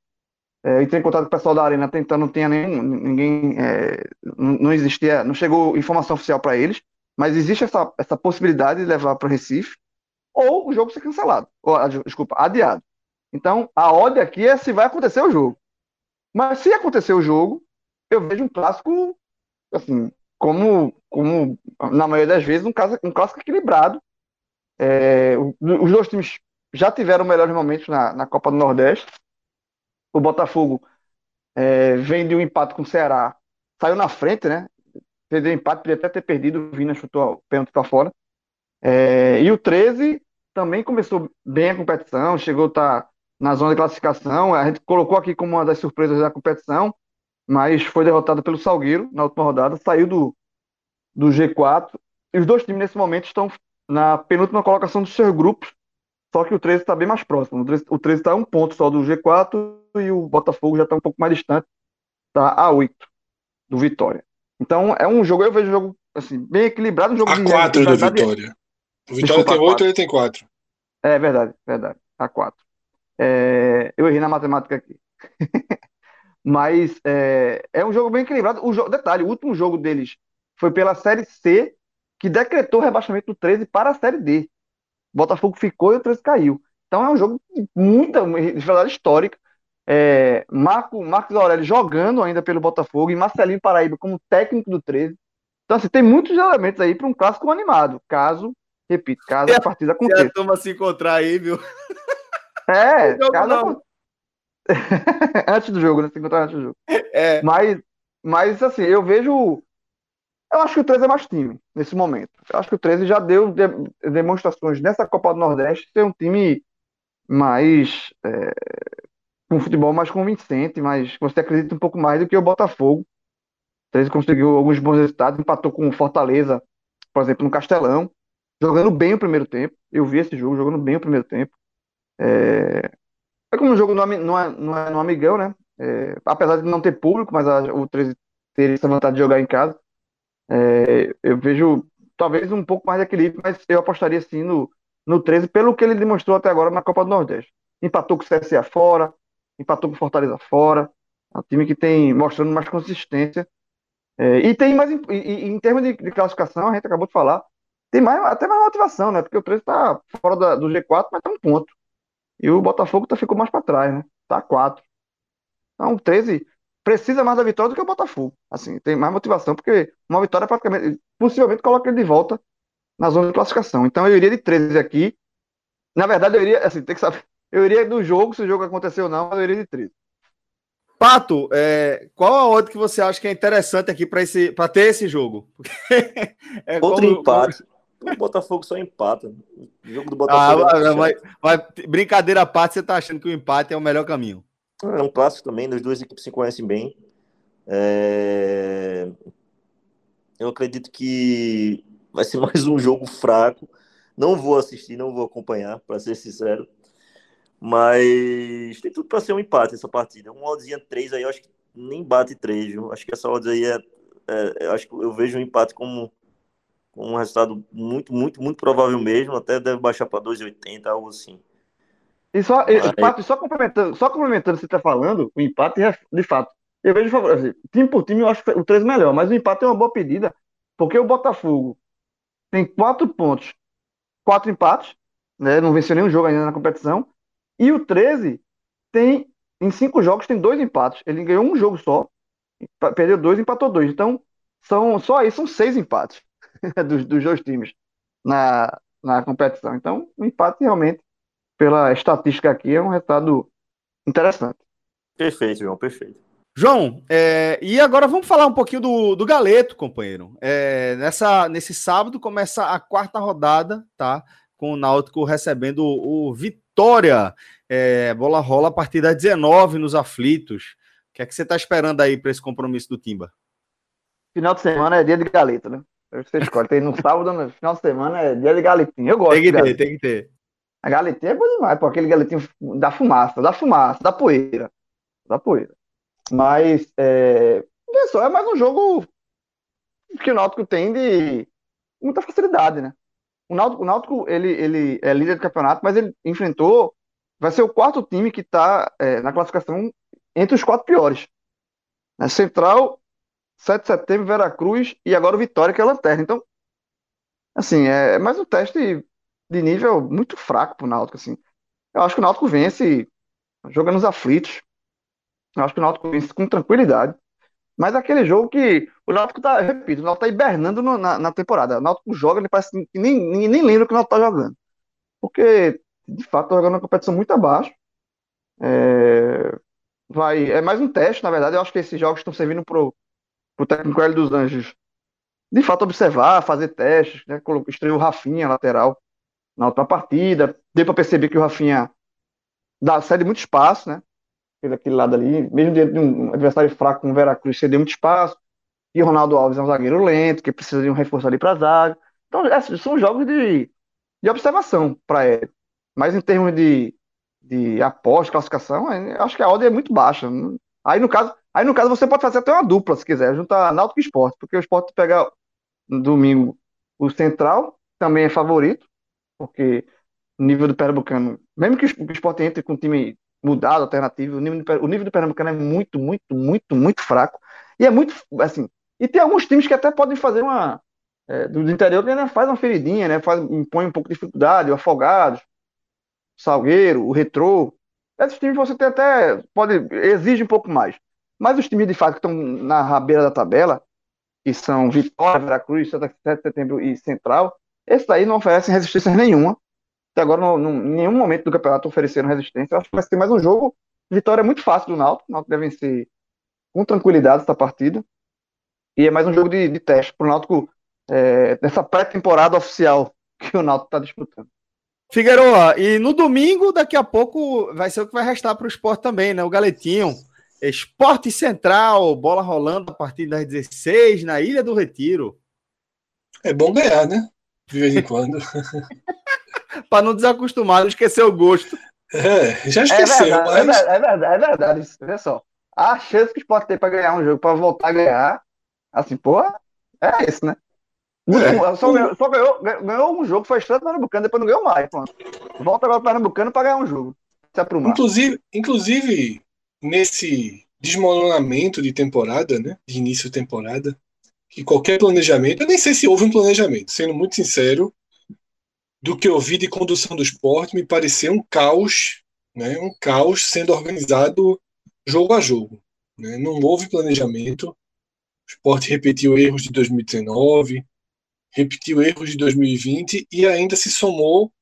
É, entrei em contato com o pessoal da Arena tentando, não tinha nenhum, ninguém, é, não, existia, não chegou informação oficial para eles, mas existe essa, essa possibilidade de levar para Recife ou o jogo ser cancelado, ou, desculpa, adiado. Então, a ordem aqui é se vai acontecer o jogo. Mas se acontecer o jogo, eu vejo um clássico, assim, como, como na maioria das vezes, um, caso, um clássico equilibrado, é, os dois times já tiveram melhores momentos na, na Copa do Nordeste. O Botafogo é, vem de um empate com o Ceará, saiu na frente, né? Perdeu empate, podia até ter perdido, o Vina chutou o pênalti para fora. É, e o 13 também começou bem a competição, chegou a estar tá na zona de classificação. A gente colocou aqui como uma das surpresas da competição, mas foi derrotado pelo Salgueiro na última rodada, saiu do, do G4. E os dois times nesse momento estão na penúltima colocação dos seus grupos, só que o 13 está bem mais próximo. O 13 está a um ponto só do G4 e o Botafogo já está um pouco mais distante, está a 8 do Vitória. Então é um jogo, eu vejo um jogo assim, bem equilibrado, um jogo a de quatro do Vitória. O Vitória Desculpa, tem oito, ele tem quatro. É verdade, verdade. A quatro. É, eu errei na matemática aqui. [LAUGHS] Mas é, é, um jogo bem equilibrado. O jogo, detalhe, o último jogo deles foi pela Série C, que decretou o rebaixamento do 13 para a Série D. O Botafogo ficou e o 13 caiu. Então é um jogo de muita verdade histórica. É, Marco, Marcos Aurélio jogando ainda pelo Botafogo e Marcelinho Paraíba como técnico do 13. Então, assim, tem muitos elementos aí para um clássico animado, caso, repito, caso a partida aconteça. a turma se encontrar aí, viu? É, [LAUGHS] caso, [LAUGHS] antes do jogo, né? Se encontrar antes do jogo. É. Mas, mas, assim, eu vejo. Eu acho que o 13 é mais time nesse momento. Eu acho que o 13 já deu de, demonstrações nessa Copa do Nordeste ser um time mais. É, com um futebol mais convincente, mas você acredita um pouco mais do que o Botafogo. O 13 conseguiu alguns bons resultados, empatou com o Fortaleza, por exemplo, no Castelão, jogando bem o primeiro tempo. Eu vi esse jogo jogando bem o primeiro tempo. É, é como um jogo é, não é no Amigão, né? É, apesar de não ter público, mas a, o 13 ter essa vontade de jogar em casa, é, eu vejo talvez um pouco mais de equilíbrio, mas eu apostaria sim no, no 13, pelo que ele demonstrou até agora na Copa do Nordeste. Empatou com o CSA fora, empatou com o Fortaleza fora, é um time que tem mostrando mais consistência. É, e tem mais, em, em termos de, de, classificação, a gente acabou de falar, tem mais, até mais motivação, né? Porque o 13 está fora da, do G4, mas está um ponto. E o Botafogo tá, ficou mais para trás, né? Tá quatro. Então, 13 precisa mais da vitória do que o Botafogo. Assim, tem mais motivação, porque uma vitória praticamente, possivelmente coloca ele de volta na zona de classificação. Então eu iria de 13 aqui. Na verdade, eu iria, assim, tem que saber. [LAUGHS] Eu iria do jogo, se o jogo aconteceu ou não, mas eu iria de 13. Pato, é, qual a outra que você acha que é interessante aqui para ter esse jogo? [LAUGHS] é Outro como, empate. O Botafogo só empata. O jogo do Botafogo. Ah, é mas, mas, brincadeira à parte, você tá achando que o empate é o melhor caminho? É um clássico também, as duas equipes se conhecem bem. É... Eu acredito que vai ser [LAUGHS] mais um jogo fraco. Não vou assistir, não vou acompanhar, para ser sincero. Mas tem tudo para ser um empate essa partida. Um oddzinha 3 aí, eu acho que nem bate 3, viu? Acho que essa odds aí é, é, eu acho que eu vejo o um empate como um resultado muito, muito, muito provável mesmo, até deve baixar para 2,80, algo assim. E só, Mas... só complementando, só complementando o que você está falando, o empate, é, de fato, eu vejo, assim, time por time, eu acho o 3 melhor, mas o empate é uma boa pedida, porque o Botafogo tem quatro pontos, quatro empates, né, não venceu nenhum jogo ainda na competição, e o 13 tem, em cinco jogos, tem dois empates. Ele ganhou um jogo só, perdeu dois, empatou dois. Então, são, só aí são seis empates. [LAUGHS] dos, dos dois times na, na competição. Então, o empate realmente, pela estatística aqui, é um resultado interessante. Perfeito, João, perfeito. João, é, e agora vamos falar um pouquinho do, do Galeto, companheiro. É, nessa, nesse sábado começa a quarta rodada, tá? Com o Náutico recebendo o, o Vitória. É, bola rola a partir das 19 nos aflitos. O que é que você está esperando aí para esse compromisso do Timba? Final de semana é dia de Galeto, né? Você escolhe. Tem no sábado, no final de semana, é dia de galetinho. Eu gosto. Tem que ter, tem que ter. A galetinha é boa demais, pô. Aquele galetinho da fumaça, da fumaça, da poeira. Da poeira. Mas, é... só, é mais um jogo que o Náutico tem de muita facilidade, né? O Náutico, o Náutico ele, ele é líder do campeonato, mas ele enfrentou. Vai ser o quarto time que está é, na classificação entre os quatro piores. A Central 7 de setembro, Veracruz e agora o Vitória, que é a lanterna. Então, assim, é mais um teste de nível muito fraco pro Náutico, assim. Eu acho que o Náutico vence jogando nos aflitos. Eu acho que o Náutico vence com tranquilidade. Mas aquele jogo que o Náutico tá, repito, o Náutico tá hibernando no, na, na, temporada. O Náutico joga, ele parece que nem, nem, nem lembra que o Náutico tá jogando. Porque, de fato, tá jogando uma competição muito abaixo. É, vai, é mais um teste, na verdade. Eu acho que esses jogos estão servindo pro, o técnico Hélio dos Anjos, de fato, observar, fazer testes, né? Estreou o Rafinha, lateral, na outra partida. Deu para perceber que o Rafinha dá, cede muito espaço, né? Daquele lado ali, mesmo de um adversário fraco como o Veracruz, cedeu muito espaço. E o Ronaldo Alves é um zagueiro lento, que precisa de um reforço ali para zaga. Então, esses são jogos de, de observação para ele. Mas em termos de, de aposta, classificação, acho que a ordem é muito baixa. Aí, no caso, Aí, no caso, você pode fazer até uma dupla, se quiser, juntar Náutico e Esporte, porque o Esporte pega no domingo o Central, também é favorito, porque o nível do Pernambucano, mesmo que o Esporte entre com um time mudado, alternativo, o nível, do, o nível do Pernambucano é muito, muito, muito, muito fraco. E é muito, assim, e tem alguns times que até podem fazer uma, é, do interior ainda faz uma feridinha, né? Faz, impõe um pouco de dificuldade, o Afogados, Salgueiro, o Retrô. Esses times você tem até, pode, exige um pouco mais. Mas os times de fato que estão na rabeira da tabela, que são Vitória, Veracruz, 7 de Setembro e Central, esses aí não oferecem resistência nenhuma. Até agora, não, não, em nenhum momento do campeonato ofereceram resistência. Eu acho que vai ser mais um jogo. Vitória é muito fácil do Náutico. O Náutico deve vencer com tranquilidade essa partida. E é mais um jogo de, de teste para o Náutico é, nessa pré-temporada oficial [LAUGHS] que o Náutico está disputando. Figueiredo, e no domingo, daqui a pouco, vai ser o que vai restar para o esporte também, né? O Galetinho. Esporte Central, bola rolando a partir das 16 na Ilha do Retiro. É bom ganhar, né? De vez em quando. [LAUGHS] para não desacostumar, não esquecer o gosto. É, já esqueceu, é verdade, mas... é, verdade, é verdade, isso. Olha só. A chance que o Sport tem para ganhar um jogo, para voltar a ganhar, assim, porra, é isso, né? É. Só, ganhou, só ganhou, ganhou, um jogo, foi estranho Pernambucano, depois não ganhou mais. Pronto. Volta agora para Pernambucano para ganhar um jogo. Se aprumar. Inclusive, inclusive, nesse desmoronamento de temporada, né? De início de temporada, que qualquer planejamento, eu nem sei se houve um planejamento, sendo muito sincero, do que eu vi de condução do esporte, me pareceu um caos, né? Um caos sendo organizado jogo a jogo. Né? Não houve planejamento. O esporte repetiu erros de 2019, repetiu erros de 2020 e ainda se somou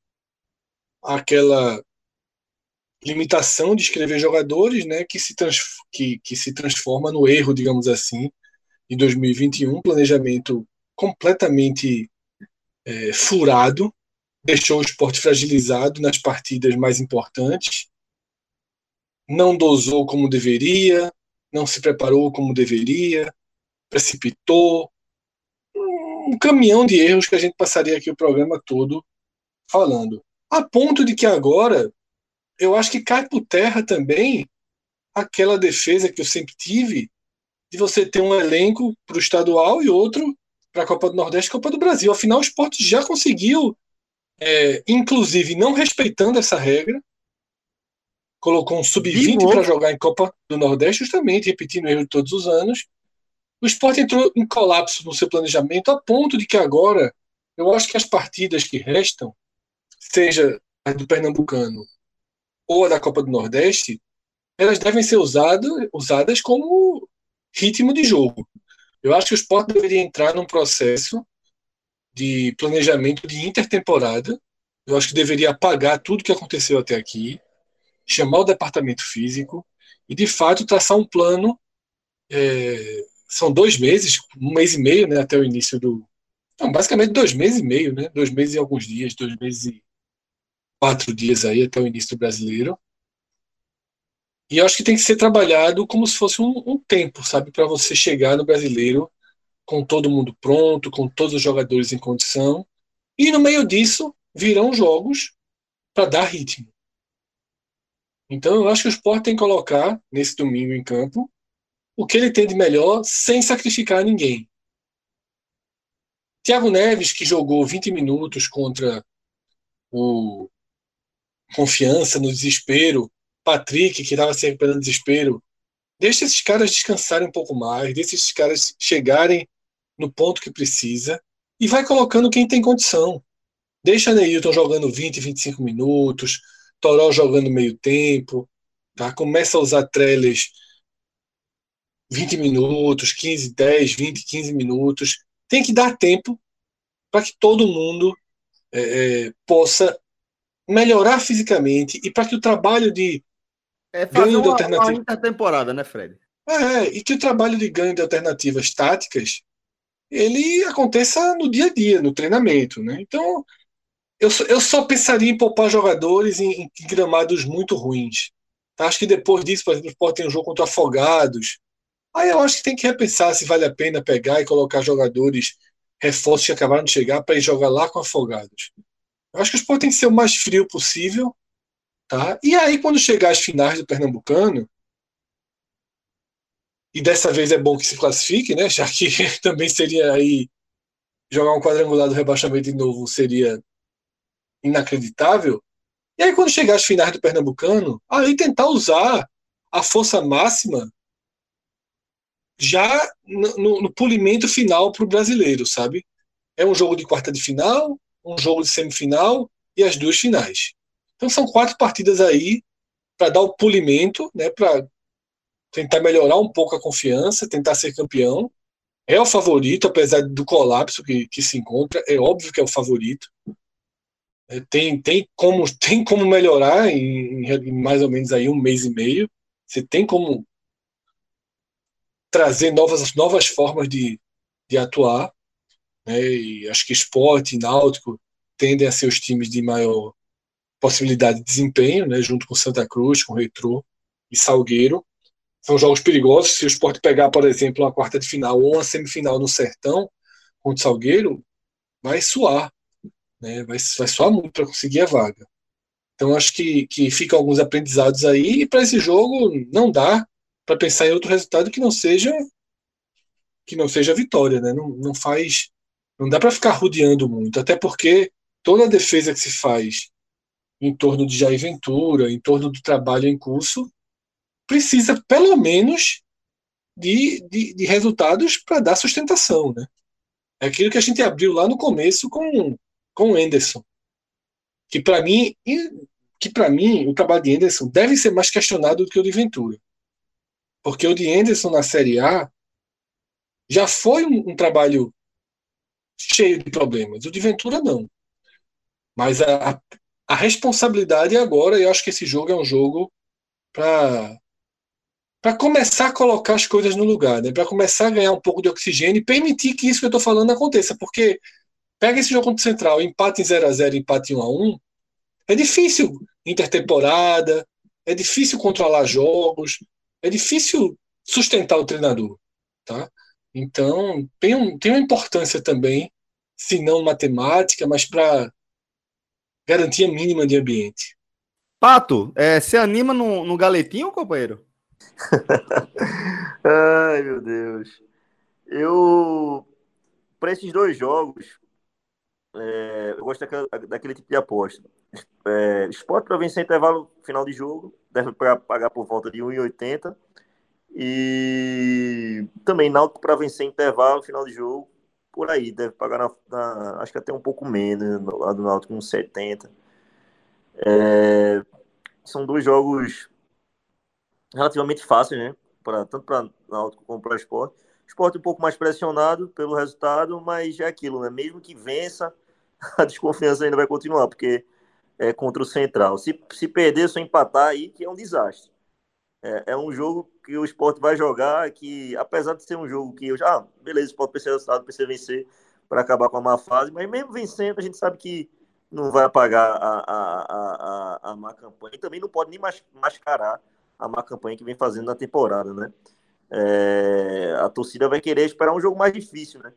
àquela limitação de escrever jogadores, né, que se, que, que se transforma no erro, digamos assim, de 2021, planejamento completamente é, furado, deixou o esporte fragilizado nas partidas mais importantes, não dosou como deveria, não se preparou como deveria, precipitou, um caminhão de erros que a gente passaria aqui o programa todo falando. A ponto de que agora eu acho que cai por terra também aquela defesa que eu sempre tive de você ter um elenco para o estadual e outro para a Copa do Nordeste e Copa do Brasil. Afinal, o esporte já conseguiu, é, inclusive não respeitando essa regra, colocou um sub-20 para jogar em Copa do Nordeste, justamente repetindo o erro de todos os anos, o esporte entrou em colapso no seu planejamento a ponto de que agora eu acho que as partidas que restam, seja a do Pernambucano ou a da Copa do Nordeste, elas devem ser usado, usadas como ritmo de jogo. Eu acho que o esporte deveria entrar num processo de planejamento de intertemporada. Eu acho que deveria apagar tudo que aconteceu até aqui, chamar o departamento físico e, de fato, traçar um plano é, são dois meses, um mês e meio, né, até o início do. Não, basicamente dois meses e meio, né? Dois meses e alguns dias, dois meses e quatro dias aí até o início do brasileiro. E eu acho que tem que ser trabalhado como se fosse um, um tempo, sabe, para você chegar no brasileiro com todo mundo pronto, com todos os jogadores em condição. E no meio disso virão jogos para dar ritmo. Então eu acho que o Sport tem que colocar nesse domingo em campo o que ele tem de melhor sem sacrificar ninguém. Thiago Neves, que jogou 20 minutos contra o Confiança no desespero, Patrick, que estava se recuperando desespero, deixa esses caras descansarem um pouco mais, deixa esses caras chegarem no ponto que precisa e vai colocando quem tem condição. Deixa Neilton jogando 20, 25 minutos, Toró jogando meio tempo, tá? começa a usar trailers 20 minutos, 15, 10, 20, 15 minutos. Tem que dar tempo para que todo mundo é, é, possa melhorar fisicamente e para que o trabalho de é ganho de alternativas. Uma temporada, né, Fred? É, e que o trabalho de ganho de alternativas táticas ele aconteça no dia a dia, no treinamento, né? Então, eu, eu só pensaria em poupar jogadores em, em gramados muito ruins. Acho que depois disso, por exemplo, pode ter um jogo contra Afogados, Aí eu acho que tem que repensar se vale a pena pegar e colocar jogadores reforços que acabaram de chegar para ir jogar lá com afogados. Eu acho que o esporte tem que ser o mais frio possível. Tá? E aí, quando chegar as finais do Pernambucano, e dessa vez é bom que se classifique, né? [LAUGHS] Já que também seria aí jogar um quadrangular do rebaixamento de novo seria inacreditável. E aí, quando chegar às finais do Pernambucano, aí tentar usar a força máxima já no, no polimento final para o brasileiro, sabe? É um jogo de quarta de final, um jogo de semifinal e as duas finais. Então são quatro partidas aí para dar o polimento, né, para tentar melhorar um pouco a confiança, tentar ser campeão. É o favorito, apesar do colapso que, que se encontra, é óbvio que é o favorito. É, tem, tem, como, [LAUGHS] tem como melhorar em, em mais ou menos aí um mês e meio. Você tem como trazer novas, novas formas de, de atuar. Né? E acho que esporte e náutico tendem a ser os times de maior possibilidade de desempenho, né? junto com Santa Cruz, com Retrô e Salgueiro. São jogos perigosos. Se o esporte pegar, por exemplo, uma quarta de final ou uma semifinal no Sertão contra o Salgueiro, vai suar. Né? Vai, vai suar muito para conseguir a vaga. Então acho que, que ficam alguns aprendizados aí. E para esse jogo não dá para pensar em outro resultado que não seja que não seja vitória, né? Não, não faz, não dá para ficar rodeando muito, até porque toda a defesa que se faz em torno de Jair Ventura, em torno do trabalho em curso, precisa pelo menos de, de, de resultados para dar sustentação, né? É aquilo que a gente abriu lá no começo com com o Anderson, que para mim que para mim o trabalho de Anderson deve ser mais questionado do que o de Ventura. Porque o de Anderson na Série A já foi um, um trabalho cheio de problemas. O de Ventura não. Mas a, a, a responsabilidade agora, eu acho que esse jogo é um jogo para para começar a colocar as coisas no lugar, né? para começar a ganhar um pouco de oxigênio e permitir que isso que eu estou falando aconteça. Porque pega esse jogo contra o Central, empate em 0x0, empate em 1x1, é difícil intertemporada, é difícil controlar jogos, é difícil sustentar o treinador, tá? Então, tem, um, tem uma importância também, se não matemática, mas para garantia mínima de ambiente. Pato, é, você anima no, no galetinho, companheiro? [LAUGHS] Ai, meu Deus. Eu, para esses dois jogos, é, eu gosto daquele, daquele, tipo de aposta. É, esporte para vencer intervalo final de jogo, deve pagar por volta de 1,80. E também Náutico para vencer intervalo final de jogo, por aí, deve pagar na, na, acho que até um pouco menos, lá do Náutico, uns 70. É, são dois jogos relativamente fáceis, né? Pra, tanto para Náutico como para esporte. Esporte um pouco mais pressionado pelo resultado, mas é aquilo, né? Mesmo que vença, [LAUGHS] a desconfiança ainda vai continuar, porque é contra o Central. Se, se perder, só empatar aí, que é um desastre. É, é um jogo que o esporte vai jogar, que apesar de ser um jogo que eu já, ah, beleza, o esporte precisa resultado, precisa vencer para acabar com a má fase, mas mesmo vencendo, a gente sabe que não vai apagar a, a, a, a, má campanha e também não pode nem mascarar a má campanha que vem fazendo na temporada, né? É, a torcida vai querer esperar um jogo mais difícil, né?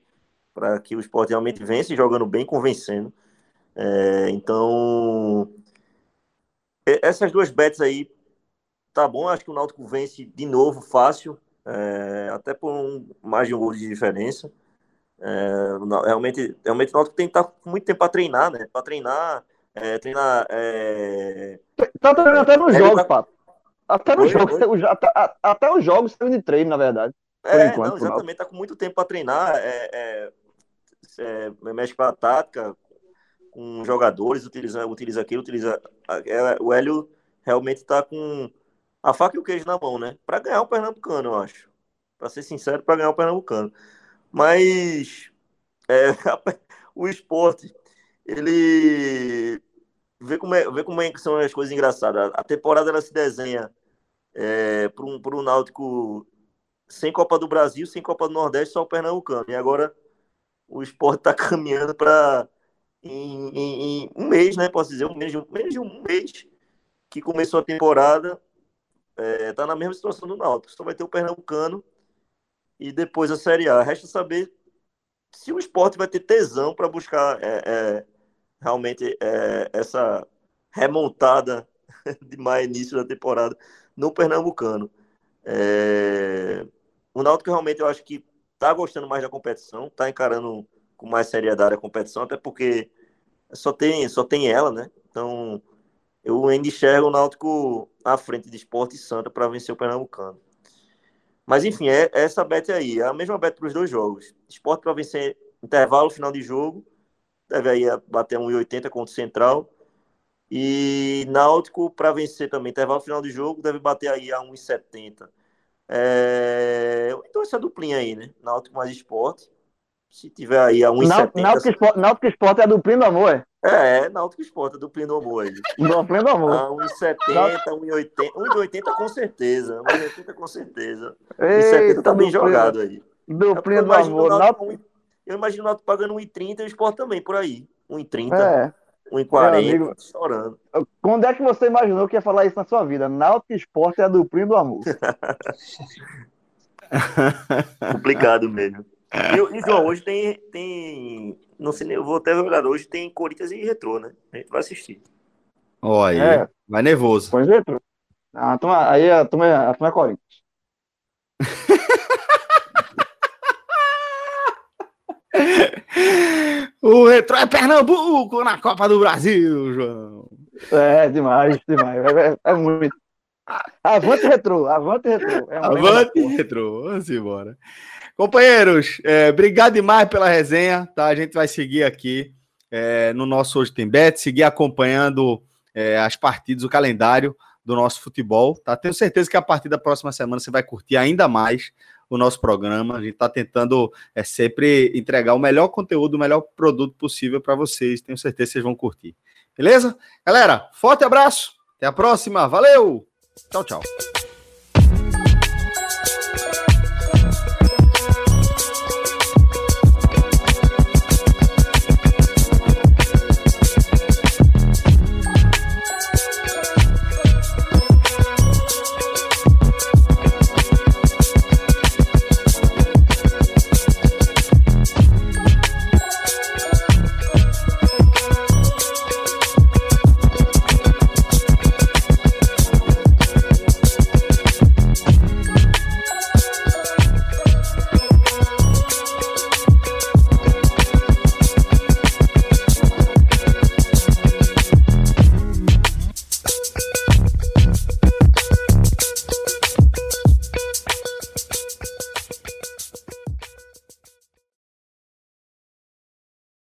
Para que o esporte realmente vença, jogando bem, convencendo. É, então, essas duas bets aí, tá bom. Acho que o Náutico vence de novo fácil, é, até por um, mais de um gol de diferença. É, realmente, realmente o Náutico tem que estar tá com muito tempo para treinar, né? Para treinar, é, treinar. É... Tá treinando até nos jogos, tá... Papo. Até nos jogos, até, até, os jogos tem de treino, na verdade. É, enquanto, não, exatamente, tá com muito tempo para treinar. É, é, é, mexe com a tática, com jogadores, utiliza, utiliza aquilo, utiliza. É, o Hélio realmente está com a faca e o queijo na mão, né? Para ganhar o Pernambucano, eu acho. Para ser sincero, para ganhar o Pernambucano. Mas é, [LAUGHS] o esporte, ele vê como, é, vê como é que são as coisas engraçadas. A temporada ela se desenha é, para um, um Náutico sem Copa do Brasil, sem Copa do Nordeste, só o Pernambucano. E agora o esporte está [LAUGHS] caminhando para em, em, em, um mês, né? Posso dizer, um mês, menos de um mês que começou a temporada é, tá na mesma situação do Náutico. Só vai ter o Pernambucano e depois a Série A. Resta saber se o esporte vai ter tesão para buscar é, é, realmente é, essa remontada [LAUGHS] de mais início da temporada no Pernambucano. É, o Náutico realmente eu acho que tá gostando mais da competição, tá encarando com mais seriedade a competição, até porque só tem, só tem ela, né? Então, eu ainda enxergo o Náutico à frente de Esporte Santa para vencer o Pernambucano. Mas enfim, é, é essa bet aí, é a mesma bet para os dois jogos. Esporte para vencer intervalo, final de jogo, deve aí bater 1,80 contra o Central. E Náutico para vencer também, intervalo final de jogo, deve bater aí a 1,70. É... Então essa duplinha aí, né? Náutico mais esporte. Se tiver aí a 1,70. Náutico, esporte, Náutico esporte é a duplinha do amor, é? É, Náutico esporte, a duplinha do amor aí. [LAUGHS] Duplinha do amor. A 1,70, 1,80. 1,80 com certeza. 1,80 com certeza. 1,70 tá bem jogado aí. Duplinha é do amor. Náutico, eu imagino o Náutico pagando 1,30 e o esporte também, por aí. 1,30. É. 1,40, chorando. Quando é que você imaginou que ia falar isso na sua vida? Náutico Esporte é a duplinha do amor. [LAUGHS] [LAUGHS] Complicado mesmo. E, e, João, hoje tem, tem. Não sei, eu vou até olhar. Hoje tem Corinthians e Retrô, né? A gente vai assistir. Olha, é. vai nervoso. Pois Retrô. Ah, toma, aí a turma, a turma é Corinthians. [LAUGHS] O Retro é Pernambuco na Copa do Brasil, João. É, demais, demais. É, é, é muito. Avante Retro, avante Retro. É avante Retro, vamos embora. Companheiros, é, obrigado demais pela resenha, tá? A gente vai seguir aqui é, no nosso Hoje Tem Bet, seguir acompanhando é, as partidas, o calendário do nosso futebol, tá? Tenho certeza que a partir da próxima semana você vai curtir ainda mais o nosso programa. A gente está tentando é, sempre entregar o melhor conteúdo, o melhor produto possível para vocês. Tenho certeza que vocês vão curtir. Beleza? Galera, forte abraço. Até a próxima. Valeu. Tchau, tchau.